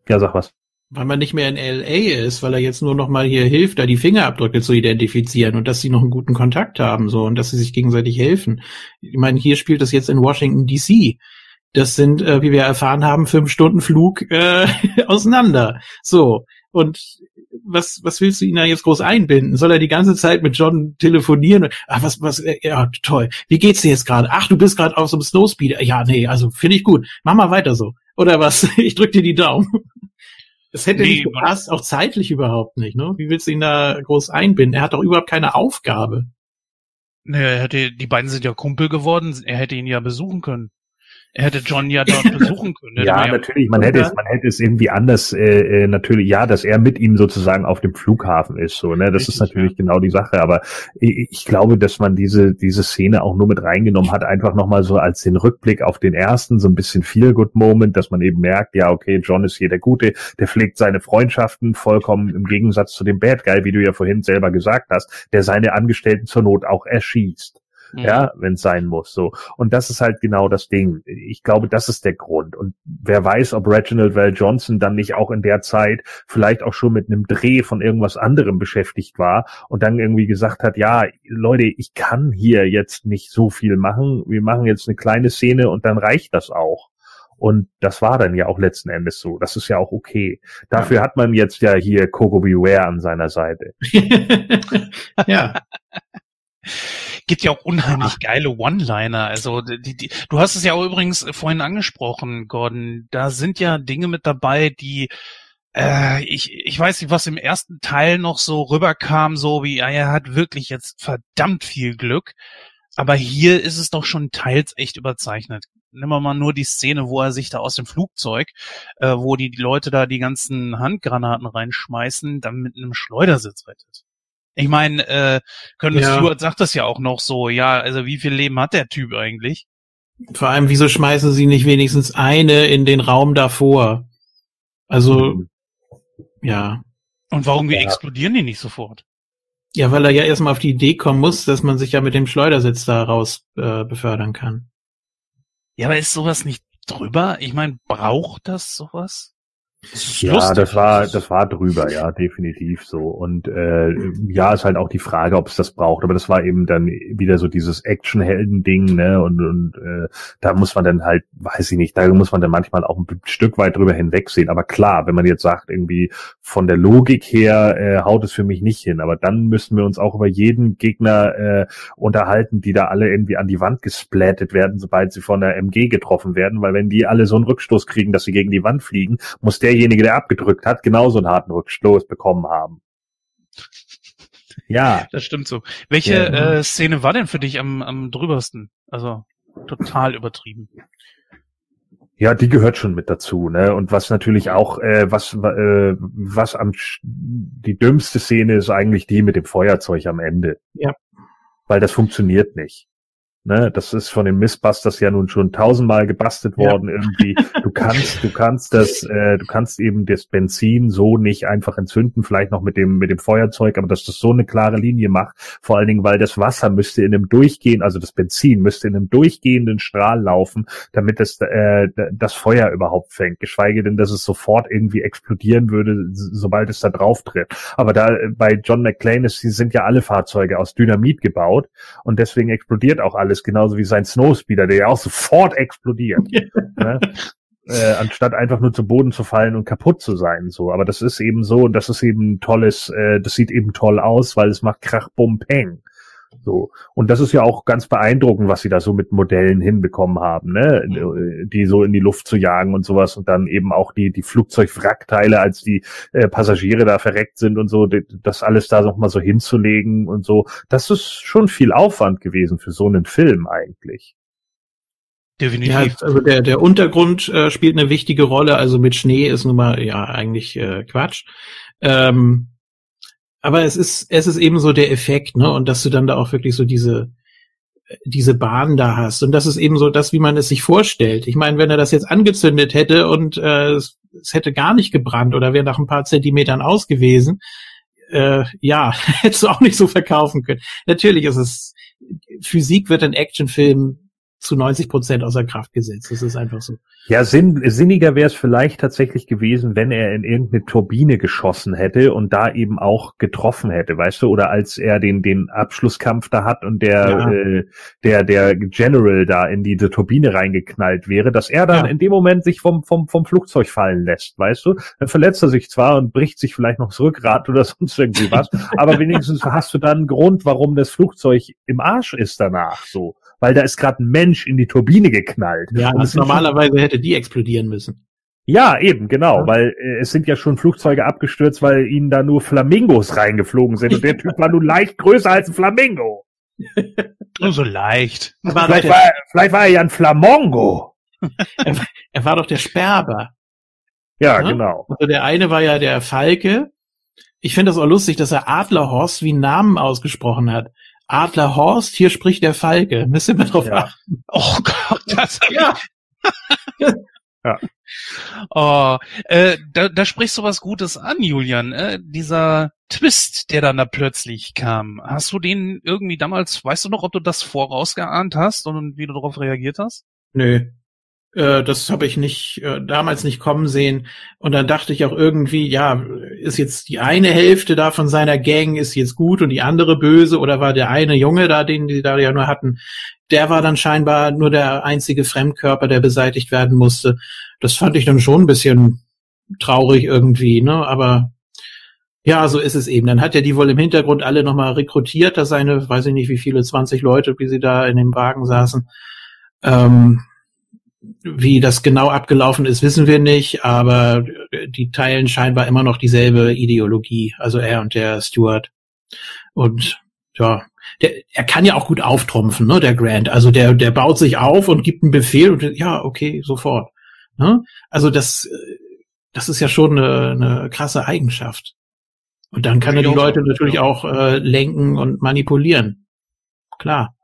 Ja, sag was weil man nicht mehr in LA ist, weil er jetzt nur noch mal hier hilft, da die Fingerabdrücke zu identifizieren und dass sie noch einen guten Kontakt haben so und dass sie sich gegenseitig helfen. Ich meine, hier spielt das jetzt in Washington DC. Das sind, äh, wie wir erfahren haben, fünf Stunden Flug äh, *laughs* auseinander. So und was was willst du ihn da jetzt groß einbinden? Soll er die ganze Zeit mit John telefonieren? Ach was was äh, ja toll. Wie geht's dir jetzt gerade? Ach du bist gerade auf so einem Snowspeeder. Ja nee, also finde ich gut. Mach mal weiter so. Oder was? *laughs* Ich drück dir die Daumen. Es hätte nee, nicht gepasst, auch zeitlich überhaupt nicht. Ne? Wie willst du ihn da groß einbinden? Er hat doch überhaupt keine Aufgabe. Nee, er hätte, die beiden sind ja Kumpel geworden, er hätte ihn ja besuchen können. Er hätte John ja dort *laughs* besuchen können. ja, natürlich. Man hätte es, man hätte es irgendwie anders, äh, äh, natürlich, ja, dass er mit ihm sozusagen auf dem Flughafen ist, so, ne, das Richtig, ist natürlich ja. genau die Sache. Aber ich, ich, glaube, dass man diese, diese Szene auch nur mit reingenommen hat, einfach nochmal so als den Rückblick auf den ersten, so ein bisschen Feel-Good-Moment, dass man eben merkt, ja, okay, John ist hier der Gute, der pflegt seine Freundschaften vollkommen im Gegensatz zu dem Bad Guy, wie du ja vorhin selber gesagt hast, der seine Angestellten zur Not auch erschießt mhm. ja, wenn es sein muss. So. Und das ist halt genau das Ding. Ich glaube, das ist der Grund. Und wer weiß, ob Reginald Val Johnson dann nicht auch in der Zeit vielleicht auch schon mit einem Dreh von irgendwas anderem beschäftigt war und dann irgendwie gesagt hat, ja, Leute, ich kann hier jetzt nicht so viel machen. Wir machen jetzt eine kleine Szene und dann reicht das auch. Und das war dann ja auch letzten Endes so. Das ist ja auch okay. Dafür hat man jetzt ja hier Coco Beware an seiner Seite. *laughs* ja. Gibt ja auch unheimlich Ach. geile One-Liner. Also die, die, du hast es ja auch übrigens vorhin angesprochen, Gordon. Da sind ja Dinge mit dabei, die äh, ich, ich weiß nicht, was im ersten Teil noch so rüberkam, so wie, ja, er hat wirklich jetzt verdammt viel Glück. Aber hier ist es doch schon teils echt überzeichnet. Nehmen wir mal nur die Szene, wo er sich da aus dem Flugzeug, äh, wo die, die Leute da die ganzen Handgranaten reinschmeißen, dann mit einem Schleudersitz rettet. Ich meine, äh, Colonel ja. Stewart sagt das ja auch noch so, ja, also wie viel Leben hat der Typ eigentlich? Vor allem, wieso schmeißen sie nicht wenigstens eine in den Raum davor? Also, mhm. ja. Und warum ja. explodieren die nicht sofort? Ja, weil er ja erstmal auf die Idee kommen muss, dass man sich ja mit dem Schleudersitz da raus äh, befördern kann. Ja, aber ist sowas nicht drüber? Ich meine, braucht das sowas? Ja, lustig. das war, das war drüber, ja, definitiv so. Und äh, ja, ist halt auch die Frage, ob es das braucht. Aber das war eben dann wieder so dieses Action-Helden-Ding, ne? Und, und äh, da muss man dann halt, weiß ich nicht, da muss man dann manchmal auch ein Stück weit drüber hinwegsehen. Aber klar, wenn man jetzt sagt, irgendwie von der Logik her äh, haut es für mich nicht hin. Aber dann müssen wir uns auch über jeden Gegner äh, unterhalten, die da alle irgendwie an die Wand gesplattet werden, sobald sie von der MG getroffen werden. Weil wenn die alle so einen Rückstoß kriegen, dass sie gegen die Wand fliegen, muss der derjenige, der abgedrückt hat, genauso einen harten Rückstoß bekommen haben. Ja. Das stimmt so. Welche ja. äh, Szene war denn für dich am, am drübersten? Also total übertrieben. Ja, die gehört schon mit dazu, ne? Und was natürlich auch, äh, was, äh, was am die dümmste Szene ist eigentlich die mit dem Feuerzeug am Ende. Ja. Weil das funktioniert nicht. Ne, das ist von den Missbusters ja nun schon tausendmal gebastelt worden ja. irgendwie. Du kannst, du kannst das, äh, du kannst eben das Benzin so nicht einfach entzünden, vielleicht noch mit dem mit dem Feuerzeug, aber dass das so eine klare Linie macht, vor allen Dingen, weil das Wasser müsste in einem durchgehen, also das Benzin müsste in einem durchgehenden Strahl laufen, damit es äh, das Feuer überhaupt fängt. Geschweige denn, dass es sofort irgendwie explodieren würde, sobald es da drauf tritt. Aber da äh, bei John McClane ist, sind ja alle Fahrzeuge aus Dynamit gebaut und deswegen explodiert auch alles ist, genauso wie sein Snowspeeder, der ja auch sofort explodiert. *laughs* ne? äh, anstatt einfach nur zu Boden zu fallen und kaputt zu sein. So, aber das ist eben so, und das ist eben tolles, äh, das sieht eben toll aus, weil es macht Krach, Bum, Peng. So. Und das ist ja auch ganz beeindruckend, was sie da so mit Modellen hinbekommen haben, ne? Mhm. Die so in die Luft zu jagen und sowas und dann eben auch die, die Flugzeugwrackteile, als die äh, Passagiere da verreckt sind und so, das alles da nochmal so hinzulegen und so. Das ist schon viel Aufwand gewesen für so einen Film eigentlich. Definitiv. Ja, also der, der Untergrund äh, spielt eine wichtige Rolle. Also mit Schnee ist nun mal ja eigentlich äh, Quatsch. Ähm, aber es ist, es ist eben so der Effekt, ne? Und dass du dann da auch wirklich so diese, diese Bahn da hast. Und das ist eben so das, wie man es sich vorstellt. Ich meine, wenn er das jetzt angezündet hätte und äh, es, es hätte gar nicht gebrannt oder wäre nach ein paar Zentimetern aus gewesen, äh, ja, *laughs* hättest du auch nicht so verkaufen können. Natürlich ist es, Physik wird in Actionfilmen zu 90 Prozent außer Kraft gesetzt. Das ist einfach so. Ja, sinn, sinniger wäre es vielleicht tatsächlich gewesen, wenn er in irgendeine Turbine geschossen hätte und da eben auch getroffen hätte, weißt du, oder als er den den Abschlusskampf da hat und der ja. äh, der der General da in diese Turbine reingeknallt wäre, dass er dann ja. in dem Moment sich vom vom vom Flugzeug fallen lässt, weißt du? Dann verletzt er sich zwar und bricht sich vielleicht noch das Rückgrat oder *laughs* sonst irgendwie was, aber wenigstens hast du dann einen Grund, warum das Flugzeug im Arsch ist danach, so weil da ist gerade ein Mensch in die Turbine geknallt. Ja, und normalerweise hätte die explodieren müssen. Ja, eben, genau, ja. weil äh, es sind ja schon Flugzeuge abgestürzt, weil ihnen da nur Flamingos reingeflogen sind und der Typ war nur *laughs* leicht größer als ein Flamingo. *laughs* nur so leicht. War vielleicht, war, vielleicht war er ja ein Flamongo. *laughs* er, er war doch der Sperber. Ja, ja, genau. Also der eine war ja der Falke. Ich finde das auch lustig, dass er Adlerhorst wie einen Namen ausgesprochen hat. Adlerhorst, hier spricht der Falke. Müssen wir drauf ja. achten. Oh Gott, das ja. *laughs* ja. Oh, äh, da, da sprichst du was Gutes an, Julian. Äh, dieser Twist, der dann da plötzlich kam. Hast du den irgendwie damals, weißt du noch, ob du das vorausgeahnt hast und wie du darauf reagiert hast? Nö. Äh, das habe ich nicht äh, damals nicht kommen sehen. Und dann dachte ich auch irgendwie, ja, ist jetzt die eine Hälfte da von seiner Gang ist jetzt gut und die andere böse oder war der eine Junge da, den die da ja nur hatten, der war dann scheinbar nur der einzige Fremdkörper, der beseitigt werden musste. Das fand ich dann schon ein bisschen traurig irgendwie, ne? Aber ja, so ist es eben. Dann hat er die wohl im Hintergrund alle nochmal rekrutiert, da seine, weiß ich nicht wie viele, 20 Leute, wie sie da in dem Wagen saßen. Ähm, wie das genau abgelaufen ist, wissen wir nicht, aber die teilen scheinbar immer noch dieselbe Ideologie, also er und der Stuart. Und ja, der, er kann ja auch gut auftrumpfen, ne, der Grant. Also der, der baut sich auf und gibt einen Befehl und ja, okay, sofort. Ne? Also das, das ist ja schon eine, eine krasse Eigenschaft. Und dann kann er die Leute natürlich auch äh, lenken und manipulieren. Klar.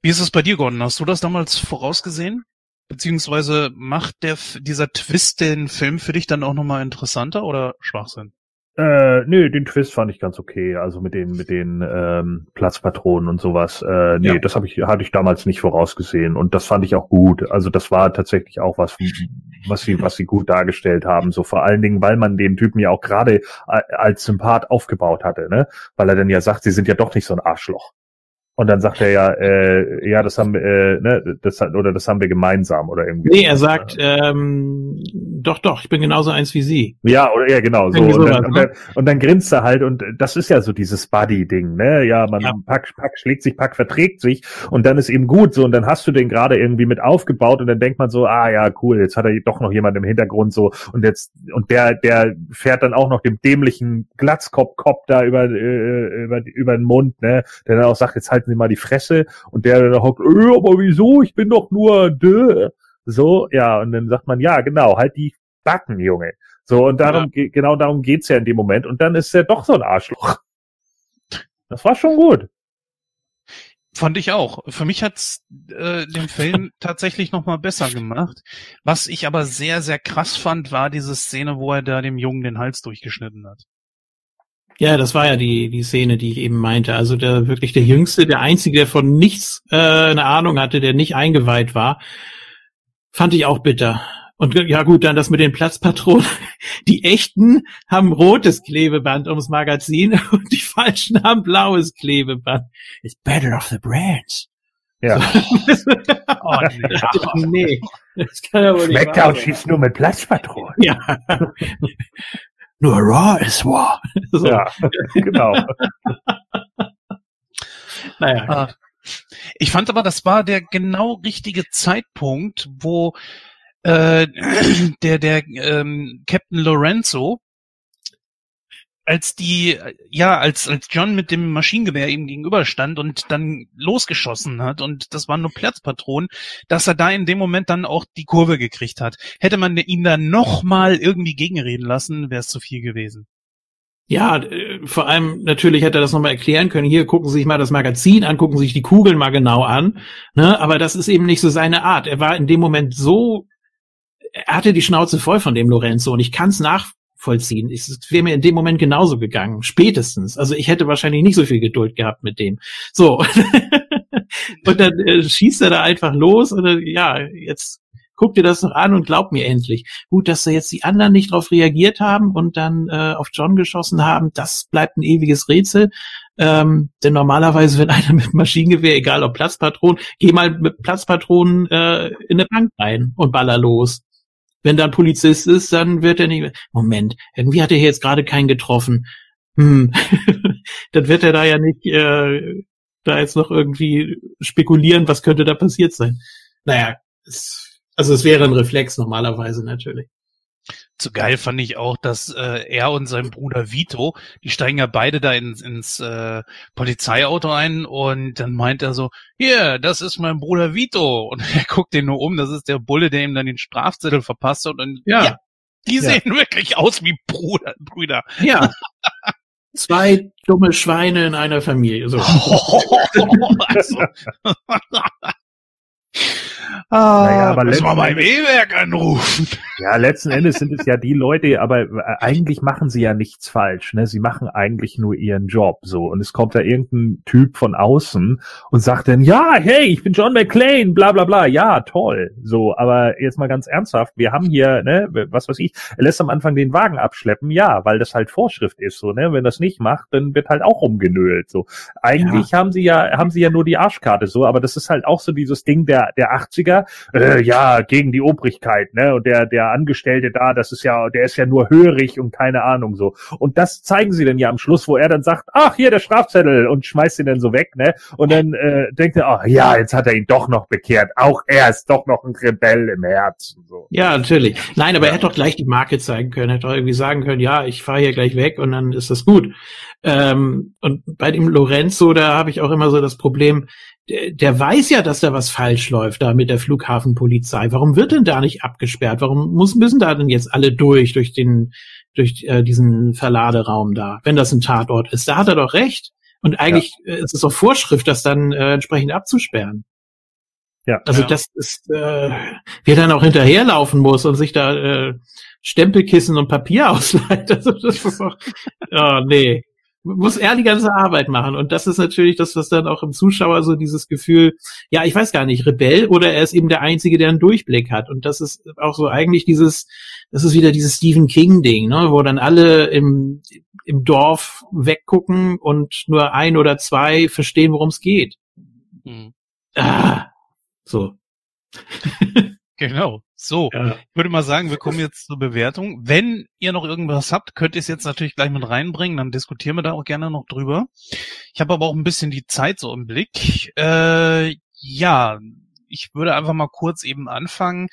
Wie ist es bei dir, Gordon? Hast du das damals vorausgesehen? Beziehungsweise macht der, dieser Twist den Film für dich dann auch nochmal interessanter oder Schwachsinn? Äh, nö, den Twist fand ich ganz okay. Also mit den mit den ähm, Platzpatronen und sowas. Äh, nee, ja. das habe ich hatte ich damals nicht vorausgesehen und das fand ich auch gut. Also das war tatsächlich auch was, was sie was sie gut dargestellt haben. So vor allen Dingen, weil man den Typen ja auch gerade als Sympath aufgebaut hatte, ne? Weil er dann ja sagt, sie sind ja doch nicht so ein Arschloch. Und dann sagt er ja, äh, ja, das haben wir, äh, ne, das oder das haben wir gemeinsam oder irgendwie. Nee, er sagt, ähm, doch, doch, ich bin genauso eins wie Sie. Ja, oder ja, genau. So. Und dann, und, dann, und dann grinst er halt und das ist ja so dieses Buddy-Ding, ne? Ja, man ja. Pack, Pack schlägt sich, Pack verträgt sich und dann ist eben gut so und dann hast du den gerade irgendwie mit aufgebaut und dann denkt man so, ah ja, cool, jetzt hat er doch noch jemand im Hintergrund so und jetzt und der, der fährt dann auch noch dem dämlichen Glatzkopf-Kopf da über, äh, über, über den Mund, ne? Der dann auch sagt, jetzt halt halten Sie mal die Fresse. Und der dann hockt, äh, aber wieso? Ich bin doch nur dö. So, ja, und dann sagt man, ja, genau, halt die Backen, Junge. So, und darum, ja. genau darum geht's ja in dem Moment. Und dann ist er doch so ein Arschloch. Das war schon gut. Fand ich auch. Für mich hat's äh, den Film *laughs* tatsächlich noch mal besser gemacht. Was ich aber sehr, sehr krass fand, war diese Szene, wo er da dem Jungen den Hals durchgeschnitten hat. Ja, das war ja die, die Szene, die ich eben meinte. Also der wirklich der Jüngste, der Einzige, der von nichts äh, eine Ahnung hatte, der nicht eingeweiht war, fand ich auch bitter. Und ja gut, dann das mit den Platzpatronen. *laughs* Die echten haben rotes Klebeband ums Magazin *laughs* und die falschen haben blaues Klebeband. It's better off the brands. Ja. oh, nee. *laughs* nee. Das kann ja wohl nicht Smackdown schießt nur mit Platzpatronen. Ja. Nur Raw ist War. *laughs* So. Ja, genau. *laughs* naja. Ah. Ich fand aber, das war der genau richtige Zeitpunkt, wo äh, *clears throat* der der ähm, Captain Lorenzo als die ja als als John mit dem Maschinengewehr ihm gegenüberstand und dann losgeschossen hat und das waren nur Platzpatronen, dass er da in dem Moment dann auch die Kurve gekriegt hat. Hätte man ihn dann noch mal irgendwie gegenreden lassen, wäre es zu viel gewesen. Ja, äh, vor allem natürlich hätte er das nochmal erklären können. Hier gucken Sie sich mal das Magazin an, gucken Sie sich die Kugeln mal genau an. Ne? Aber das ist eben nicht so seine Art. Er war in dem Moment so er hatte die Schnauze voll von dem Lorenzo und ich kann es nachvollziehen. Es wäre mir in dem Moment genauso gegangen, spätestens. Also ich hätte wahrscheinlich nicht so viel Geduld gehabt mit dem. So. *laughs* und dann äh, schießt er da einfach los und äh, ja, jetzt guck dir das noch an und glaub mir endlich. Gut, dass da jetzt die anderen nicht drauf reagiert haben und dann äh, auf John geschossen haben, das bleibt ein ewiges Rätsel. Ähm, denn normalerweise, wenn einer mit Maschinengewehr, egal ob Platzpatron, geh mal mit Platzpatronen äh, in eine Bank rein und baller los. Wenn da ein Polizist ist, dann wird er nicht. Moment, irgendwie hat er jetzt gerade keinen getroffen. Hm. *laughs* dann wird er da ja nicht äh, da jetzt noch irgendwie spekulieren, was könnte da passiert sein. Naja, es, also es wäre ein Reflex normalerweise natürlich. Zu geil fand ich auch, dass äh, er und sein Bruder Vito, die steigen ja beide da ins, ins äh, Polizeiauto ein und dann meint er so, hier, das ist mein Bruder Vito. Und *laughs* er guckt den nur um, das ist der Bulle, der ihm dann den Strafzettel verpasst hat. Und ja, ja die ja. sehen wirklich aus wie Bruder, Brüder. Ja. *laughs* Zwei dumme Schweine in einer Familie. So. *laughs* also. Ah, naja, aber müssen wir beim E-Werk anrufen. *laughs* Ja, letzten Endes sind es ja die Leute, aber äh, eigentlich machen sie ja nichts falsch. Ne? Sie machen eigentlich nur ihren Job so. Und es kommt da irgendein Typ von außen und sagt dann, ja, hey, ich bin John McClane, bla bla bla. Ja, toll. So, aber jetzt mal ganz ernsthaft, wir haben hier, ne, was weiß ich, er lässt am Anfang den Wagen abschleppen, ja, weil das halt Vorschrift ist. So, ne? Wenn das nicht macht, dann wird halt auch rumgenölt. So. Eigentlich ja. haben sie ja, haben sie ja nur die Arschkarte so, aber das ist halt auch so dieses Ding der, der 80er, äh, ja, gegen die Obrigkeit, ne? Und der, der Angestellte da, das ist ja, der ist ja nur hörig und keine Ahnung so. Und das zeigen sie dann ja am Schluss, wo er dann sagt, ach, hier der Strafzettel und schmeißt ihn dann so weg, ne? Und dann äh, denkt er, ach ja, jetzt hat er ihn doch noch bekehrt. Auch er ist doch noch ein Rebell im Herzen. So. Ja, natürlich. Nein, aber ja. er hätte doch gleich die Marke zeigen können, er hätte doch irgendwie sagen können, ja, ich fahre hier gleich weg und dann ist das gut. Ähm, und bei dem Lorenzo, da habe ich auch immer so das Problem, der, der weiß ja, dass da was falsch läuft da mit der Flughafenpolizei. Warum wird denn da nicht abgesperrt? Warum muss, müssen da denn jetzt alle durch, durch den, durch äh, diesen Verladeraum da, wenn das ein Tatort ist? Da hat er doch recht. Und eigentlich ja. äh, ist es doch Vorschrift, das dann äh, entsprechend abzusperren. Ja. Also ja. das ist, äh, wie er dann auch hinterherlaufen muss und sich da äh, Stempelkissen und Papier *laughs* ausleiht. Also das ist doch, oh, nee muss er die ganze Arbeit machen. Und das ist natürlich das, was dann auch im Zuschauer so dieses Gefühl, ja, ich weiß gar nicht, Rebell oder er ist eben der Einzige, der einen Durchblick hat. Und das ist auch so eigentlich dieses, das ist wieder dieses Stephen King-Ding, ne, wo dann alle im, im Dorf weggucken und nur ein oder zwei verstehen, worum es geht. Mhm. Ah, so. *laughs* Genau. So, ja. ich würde mal sagen, wir kommen jetzt zur Bewertung. Wenn ihr noch irgendwas habt, könnt ihr es jetzt natürlich gleich mit reinbringen, dann diskutieren wir da auch gerne noch drüber. Ich habe aber auch ein bisschen die Zeit so im Blick. Äh, ja, ich würde einfach mal kurz eben anfangen.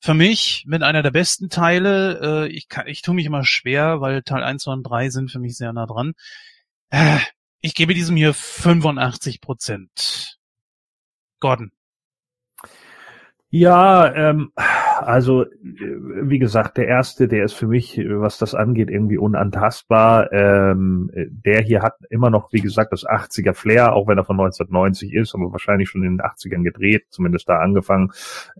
Für mich mit einer der besten Teile. Äh, ich, kann, ich tue mich immer schwer, weil Teil 1, 2 und 3 sind für mich sehr nah dran. Äh, ich gebe diesem hier 85 Prozent. Gordon. Ja, ähm, also wie gesagt, der erste, der ist für mich, was das angeht, irgendwie unantastbar. Ähm, der hier hat immer noch, wie gesagt, das 80er Flair, auch wenn er von 1990 ist, aber wahrscheinlich schon in den 80ern gedreht, zumindest da angefangen.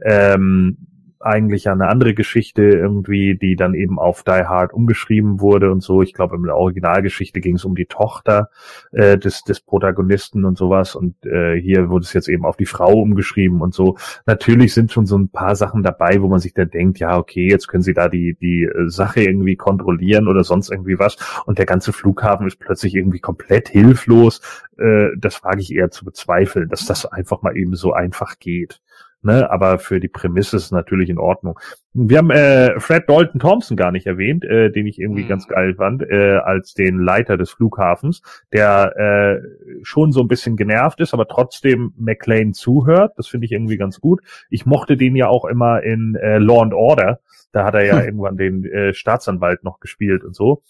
Ähm, eigentlich eine andere Geschichte irgendwie, die dann eben auf Die Hard umgeschrieben wurde und so. Ich glaube, in der Originalgeschichte ging es um die Tochter äh, des, des Protagonisten und sowas. Und äh, hier wurde es jetzt eben auf die Frau umgeschrieben und so. Natürlich sind schon so ein paar Sachen dabei, wo man sich dann denkt, ja, okay, jetzt können sie da die, die äh, Sache irgendwie kontrollieren oder sonst irgendwie was. Und der ganze Flughafen ist plötzlich irgendwie komplett hilflos. Äh, das wage ich eher zu bezweifeln, dass das einfach mal eben so einfach geht. Ne, aber für die Prämisse ist es natürlich in Ordnung. Wir haben äh, Fred Dalton Thompson gar nicht erwähnt, äh, den ich irgendwie mhm. ganz geil fand, äh, als den Leiter des Flughafens, der äh, schon so ein bisschen genervt ist, aber trotzdem McLean zuhört. Das finde ich irgendwie ganz gut. Ich mochte den ja auch immer in äh, Law and Order. Da hat er ja hm. *laughs* irgendwann den äh, Staatsanwalt noch gespielt und so.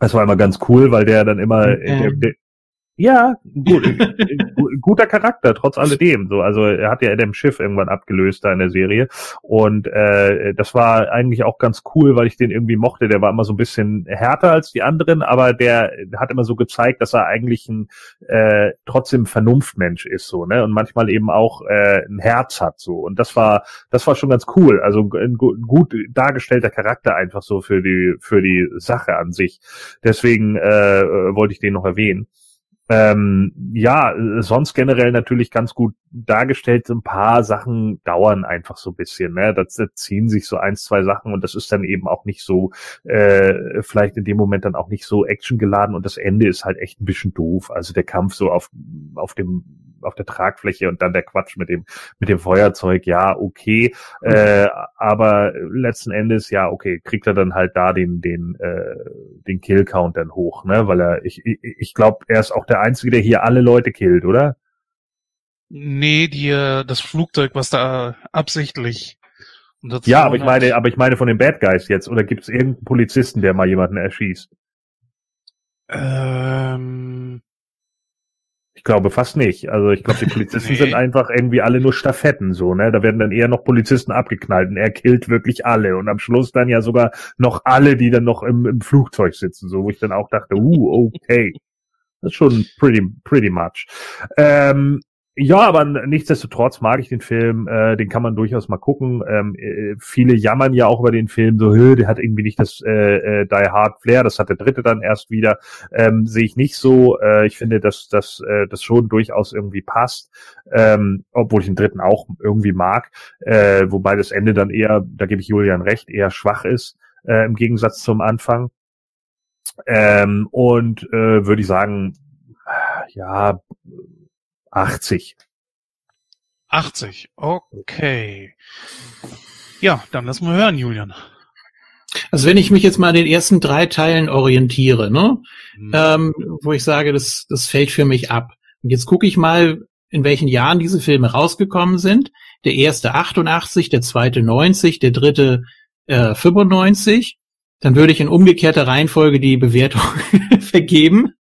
Das war immer ganz cool, weil der dann immer, okay. der, der, ja, gut, *laughs* guter Charakter, trotz alledem. So, also er hat ja Adam Schiff irgendwann abgelöst da in der Serie. Und äh, das war eigentlich auch ganz cool, weil ich den irgendwie mochte. Der war immer so ein bisschen härter als die anderen, aber der hat immer so gezeigt, dass er eigentlich ein äh, trotzdem Vernunftmensch ist, so, ne? Und manchmal eben auch äh, ein Herz hat so. Und das war, das war schon ganz cool. Also ein gut dargestellter Charakter einfach so für die, für die Sache an sich. Deswegen äh, wollte ich den noch erwähnen. Ähm, ja, sonst generell natürlich ganz gut dargestellt. Ein paar Sachen dauern einfach so ein bisschen. Ne? Da ziehen sich so ein, zwei Sachen und das ist dann eben auch nicht so, äh, vielleicht in dem Moment dann auch nicht so actiongeladen und das Ende ist halt echt ein bisschen doof. Also der Kampf so auf, auf dem auf der Tragfläche und dann der Quatsch mit dem mit dem Feuerzeug, ja, okay, äh, aber letzten Endes ja, okay, kriegt er dann halt da den den äh, den Kill Count dann hoch, ne, weil er ich ich, ich glaube, er ist auch der einzige, der hier alle Leute killt, oder? Nee, die, das Flugzeug, was da absichtlich. Ja, aber ich meine, aber ich meine von den Bad Guys jetzt. Oder gibt es irgendeinen Polizisten, der mal jemanden erschießt? Ähm, ich glaube fast nicht. Also ich glaube, die Polizisten nee. sind einfach irgendwie alle nur Staffetten so, ne? Da werden dann eher noch Polizisten abgeknallt und er killt wirklich alle und am Schluss dann ja sogar noch alle, die dann noch im, im Flugzeug sitzen, so wo ich dann auch dachte, uh, okay. Das ist schon pretty, pretty much. Ähm, ja, aber nichtsdestotrotz mag ich den Film, äh, den kann man durchaus mal gucken. Ähm, äh, viele jammern ja auch über den Film, so, der hat irgendwie nicht das äh, äh, Die Hard Flair, das hat der dritte dann erst wieder. Ähm, Sehe ich nicht so. Äh, ich finde, dass dass äh, das schon durchaus irgendwie passt, ähm, obwohl ich den dritten auch irgendwie mag. Äh, wobei das Ende dann eher, da gebe ich Julian recht, eher schwach ist, äh, im Gegensatz zum Anfang. Ähm, und äh, würde ich sagen, ja, 80. 80, okay. Ja, dann lass mal hören, Julian. Also wenn ich mich jetzt mal an den ersten drei Teilen orientiere, ne, mhm. ähm, wo ich sage, das, das fällt für mich ab. Und jetzt gucke ich mal, in welchen Jahren diese Filme rausgekommen sind. Der erste 88, der zweite 90, der dritte äh, 95 dann würde ich in umgekehrter Reihenfolge die Bewertung *laughs* vergeben.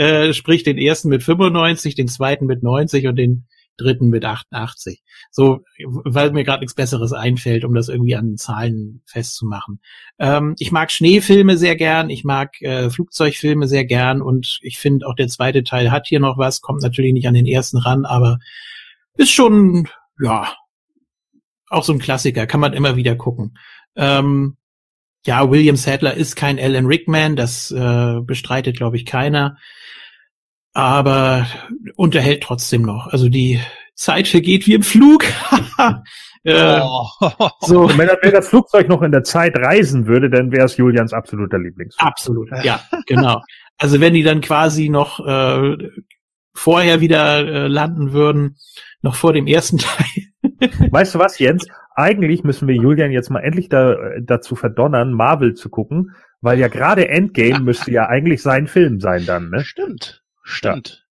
Äh, sprich den ersten mit 95, den zweiten mit 90 und den dritten mit 88. So, weil mir gerade nichts Besseres einfällt, um das irgendwie an Zahlen festzumachen. Ähm, ich mag Schneefilme sehr gern, ich mag äh, Flugzeugfilme sehr gern und ich finde auch der zweite Teil hat hier noch was, kommt natürlich nicht an den ersten ran, aber ist schon, ja, auch so ein Klassiker, kann man immer wieder gucken. Ähm, ja, William Sadler ist kein Alan Rickman, das äh, bestreitet, glaube ich, keiner. Aber unterhält trotzdem noch. Also die Zeit vergeht wie im Flug. *laughs* äh, oh. so. Und wenn, wenn, das Flugzeug noch in der Zeit reisen würde, dann wäre es Julians absoluter Lieblingsfilm. Absolut, ja, genau. Also wenn die dann quasi noch äh, vorher wieder äh, landen würden, noch vor dem ersten *laughs* Teil. weißt du was, Jens? eigentlich müssen wir Julian jetzt mal endlich da, dazu verdonnern, Marvel zu gucken, weil ja gerade Endgame *laughs* müsste ja eigentlich sein Film sein dann, ne? Stimmt, stimmt. Ja.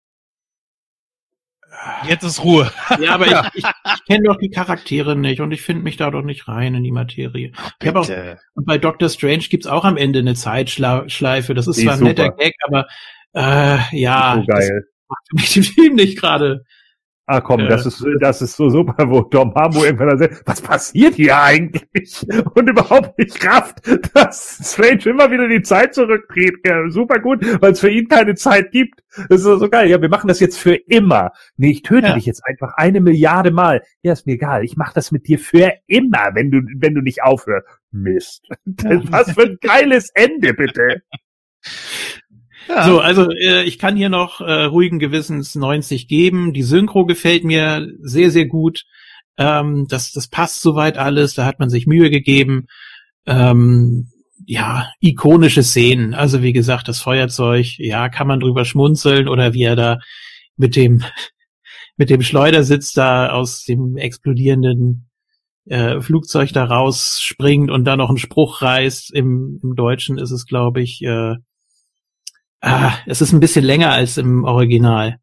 Jetzt ist Ruhe. *laughs* Ja, aber ich, ich, ich kenne doch die Charaktere nicht und ich finde mich da doch nicht rein in die Materie. Ich auch, und bei Doctor Strange gibt's auch am Ende eine Zeitschleife. Das ist die zwar ein netter Gag, aber äh, ja, so geil. macht für mich den Film nicht gerade Ah komm, äh, das ist das ist so super, wo Tom Harbour irgendwann sagt, was passiert hier eigentlich? Und überhaupt nicht rafft, dass Strange immer wieder die Zeit zurückdreht. Ja, super gut, weil es für ihn keine Zeit gibt. Das ist so geil. Ja, wir machen das jetzt für immer. Nee, ich töte ja. dich jetzt einfach eine Milliarde Mal. Ja, ist mir egal. Ich mache das mit dir für immer, wenn du wenn du nicht aufhörst. Mist. Ja. *laughs* Was für ein geiles Ende, bitte. *laughs* Ja. So, also äh, ich kann hier noch äh, ruhigen Gewissens 90 geben. Die Synchro gefällt mir sehr, sehr gut. Ähm, das, das passt soweit alles. Da hat man sich Mühe gegeben. Ähm, ja, ikonische Szenen. Also wie gesagt, das Feuerzeug, ja, kann man drüber schmunzeln oder wie er da mit dem *laughs* mit dem Schleudersitz da aus dem explodierenden äh, Flugzeug da rausspringt und dann noch einen Spruch reißt. Im, im Deutschen ist es, glaube ich, äh, Ah, es ist ein bisschen länger als im Original.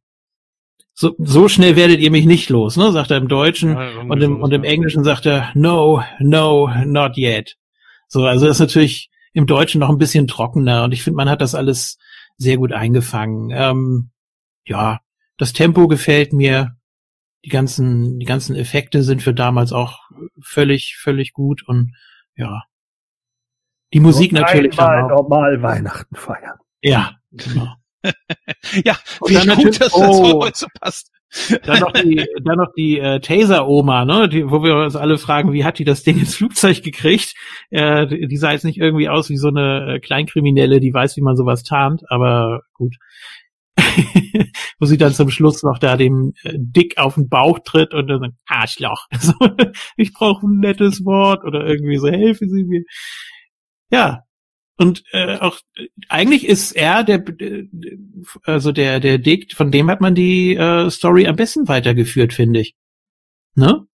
So, so schnell werdet ihr mich nicht los, ne? sagt er im Deutschen. Ja, und, im, und im Englischen sagt er, no, no, not yet. So, also das ist natürlich im Deutschen noch ein bisschen trockener und ich finde, man hat das alles sehr gut eingefangen. Ähm, ja, das Tempo gefällt mir. Die ganzen, die ganzen Effekte sind für damals auch völlig, völlig gut und ja. Die Musik und natürlich. Einmal normal Weihnachten feiern. Ja, Genau. *laughs* ja, wie gut, dass das oh, heute so passt. Dann noch die, *laughs* dann noch die äh, Taser-Oma, ne, die, wo wir uns alle fragen, wie hat die das Ding ins Flugzeug gekriegt? Äh, die, sah jetzt nicht irgendwie aus wie so eine äh, Kleinkriminelle, die weiß, wie man sowas tarnt, aber gut. *laughs* wo sie dann zum Schluss noch da dem äh, Dick auf den Bauch tritt und dann sagt, Arschloch. Also, ich brauche ein nettes Wort oder irgendwie so, helfen Sie mir. Ja, und äh, auch eigentlich ist er der also der der Dick, von dem hat man die äh, Story am besten weitergeführt, finde ich. Ne?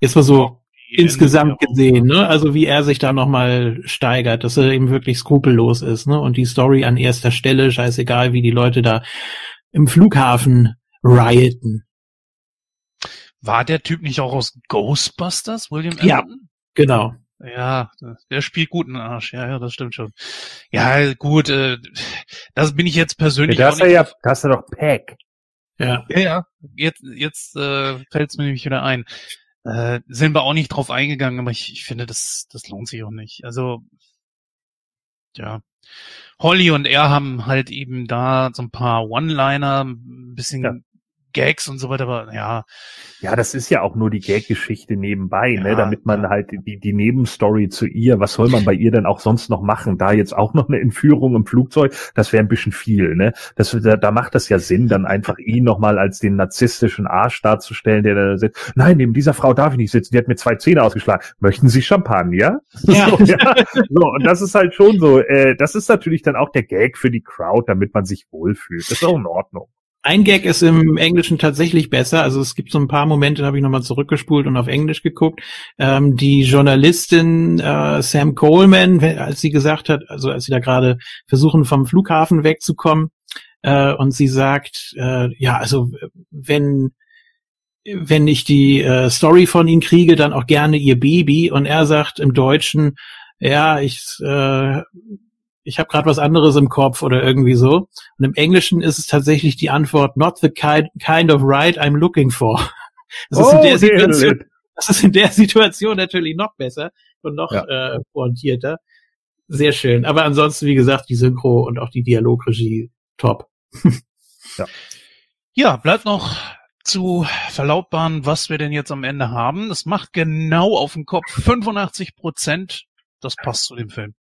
Jetzt mal so die insgesamt gesehen, ne? Also wie er sich da nochmal steigert, dass er eben wirklich skrupellos ist, ne? Und die Story an erster Stelle, scheißegal, wie die Leute da im Flughafen rioten. War der Typ nicht auch aus Ghostbusters, William Afton? Ja, genau. Ja, der spielt guten Arsch. Ja, ja, das stimmt schon. Ja, gut, äh, das bin ich jetzt persönlich. Ja, das ist ja, das ist ja doch Pack. Ja. Ja, ja. Jetzt, jetzt äh, fällt es mir nämlich wieder ein. Äh, sind wir auch nicht drauf eingegangen, aber ich, ich finde, das, das lohnt sich auch nicht. Also, ja. Holly und er haben halt eben da so ein paar One-Liner, ein bisschen ja. Gags und so weiter, aber ja. Ja, das ist ja auch nur die Gag-Geschichte nebenbei, ne, ja, ne, damit man ja. halt die, die Nebenstory zu ihr, was soll man bei ihr denn auch sonst noch machen? Da jetzt auch noch eine Entführung im Flugzeug, das wäre ein bisschen viel, ne? Das, da, da macht das ja Sinn, dann einfach ihn nochmal als den narzisstischen Arsch darzustellen, der da sitzt. Nein, neben dieser Frau darf ich nicht sitzen, die hat mir zwei Zähne ausgeschlagen. Möchten Sie Champagner? Ja. *laughs* So, ja. *laughs* so und das ist halt schon so, äh, das ist natürlich dann auch der Gag für die Crowd, damit man sich wohlfühlt. Das ist auch in Ordnung. Ein Gag ist im Englischen tatsächlich besser. Also es gibt so ein paar Momente, da habe ich nochmal zurückgespult und auf Englisch geguckt. Ähm, die Journalistin äh, Sam Coleman, als sie gesagt hat, also als sie da gerade versuchen, vom Flughafen wegzukommen, äh, und sie sagt, äh, ja, also wenn wenn ich die äh, Story von ihnen kriege, dann auch gerne ihr Baby. Und er sagt im Deutschen, ja, ich äh, ich habe gerade was anderes im Kopf oder irgendwie so. Und im Englischen ist es tatsächlich die Antwort, not the kind, kind of right I'm looking for. *laughs* Das, oh, ist in der Situation, das ist in der Situation natürlich noch besser und noch ja. äh, pointierter. Sehr schön. Aber ansonsten, wie gesagt, die Synchro und auch die Dialogregie top. *laughs* ja. ja, bleibt noch zu verlautbaren, was wir denn jetzt am Ende haben. Das macht genau auf den Kopf 85 Prozent. Das passt zu dem Film.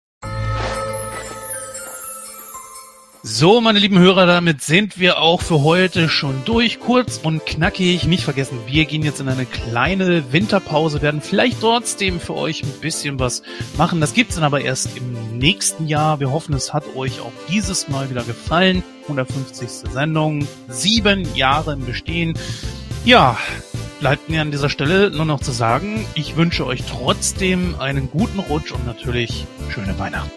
So, meine lieben Hörer, damit sind wir auch für heute schon durch. Kurz und knackig. Nicht vergessen, wir gehen jetzt in eine kleine Winterpause, werden vielleicht trotzdem für euch ein bisschen was machen. Das gibt's dann aber erst im nächsten Jahr. Wir hoffen, es hat euch auch dieses Mal wieder gefallen. 150. Sendung, sieben Jahre im Bestehen. Ja, bleibt mir an dieser Stelle nur noch zu sagen, ich wünsche euch trotzdem einen guten Rutsch und natürlich schöne Weihnachten.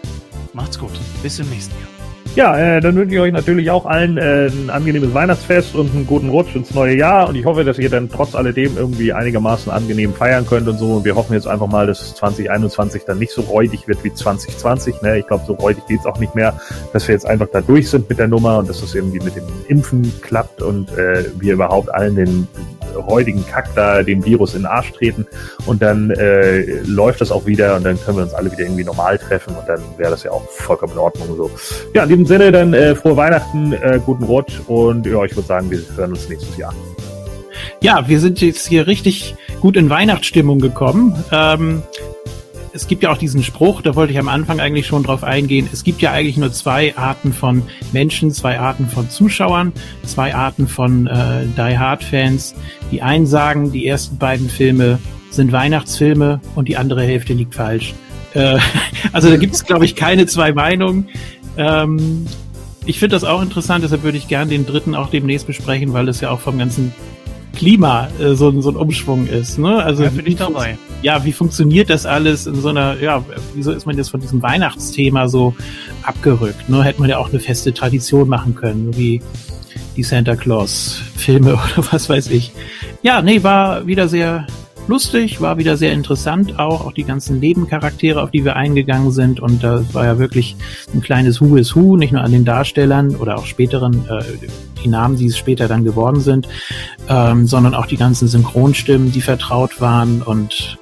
Macht's gut. Bis im nächsten Jahr. Ja, äh, dann wünsche ich euch natürlich auch allen äh, ein angenehmes Weihnachtsfest und einen guten Rutsch ins neue Jahr. Und ich hoffe, dass ihr dann trotz alledem irgendwie einigermaßen angenehm feiern könnt und so. Und wir hoffen jetzt einfach mal, dass 2021 dann nicht so räudig wird wie 2020. Ne? Ich glaube, so räudig geht's auch nicht mehr, dass wir jetzt einfach da durch sind mit der Nummer und dass es irgendwie mit dem Impfen klappt und äh, wir überhaupt allen den räudigen Kack da dem Virus in den Arsch treten. Und dann äh, läuft das auch wieder und dann können wir uns alle wieder irgendwie normal treffen und dann wäre das ja auch vollkommen in Ordnung so. Ja, in diesem Sinne dann äh, frohe Weihnachten, äh, guten Rutsch und ja, ich würde sagen, wir hören uns nächstes Jahr. Ja, wir sind jetzt hier richtig gut in Weihnachtsstimmung gekommen. Ähm, es gibt ja auch diesen Spruch, da wollte ich am Anfang eigentlich schon drauf eingehen. Es gibt ja eigentlich nur zwei Arten von Menschen, zwei Arten von Zuschauern, zwei Arten von äh, Die Hard Fans. Die einen sagen, die ersten beiden Filme sind Weihnachtsfilme und die andere Hälfte liegt falsch. Äh, *laughs* also da gibt es, glaube ich, keine zwei Meinungen. Ähm, ich finde das auch interessant, deshalb würde ich gerne den dritten auch demnächst besprechen, weil es ja auch vom ganzen Klima äh, so, so ein Umschwung ist. Ne? Also ja, bin ich dabei. Ja, wie funktioniert das alles in so einer, ja, wieso ist man jetzt von diesem Weihnachtsthema so abgerückt? Ne? Hätte man ja auch eine feste Tradition machen können, wie die Santa Claus Filme *laughs* oder was weiß ich. Ja, nee, war wieder sehr lustig, war wieder sehr interessant auch, auch die ganzen Nebencharaktere, auf die wir eingegangen sind. Und da war ja wirklich ein kleines Who is Who, nicht nur an den Darstellern oder auch späteren, äh, die Namen, die es später dann geworden sind, ähm, sondern auch die ganzen Synchronstimmen, die vertraut waren. Und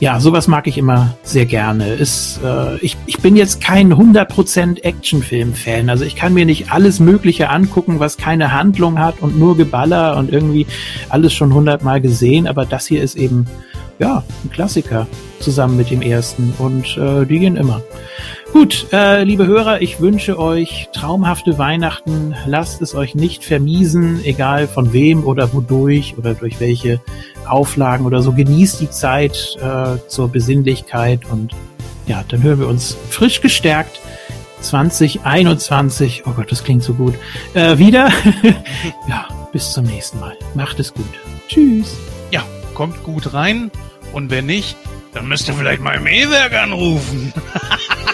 ja, sowas mag ich immer sehr gerne. Ist, äh, ich, ich bin jetzt kein 100% Actionfilm-Fan. Also ich kann mir nicht alles Mögliche angucken, was keine Handlung hat und nur Geballer und irgendwie alles schon hundertmal gesehen. Aber das hier ist eben, ja, ein Klassiker zusammen mit dem ersten und äh, die gehen immer. Gut, äh, liebe Hörer, ich wünsche euch traumhafte Weihnachten. Lasst es euch nicht vermiesen, egal von wem oder wodurch oder durch welche Auflagen oder so. Genießt die Zeit äh, zur Besinnlichkeit und ja, dann hören wir uns frisch gestärkt 2021, oh Gott, das klingt so gut, äh, wieder. *laughs* ja, bis zum nächsten Mal. Macht es gut. Tschüss. Ja, kommt gut rein und wenn nicht, dann müsst ihr vielleicht mal im E-Werk anrufen. *laughs*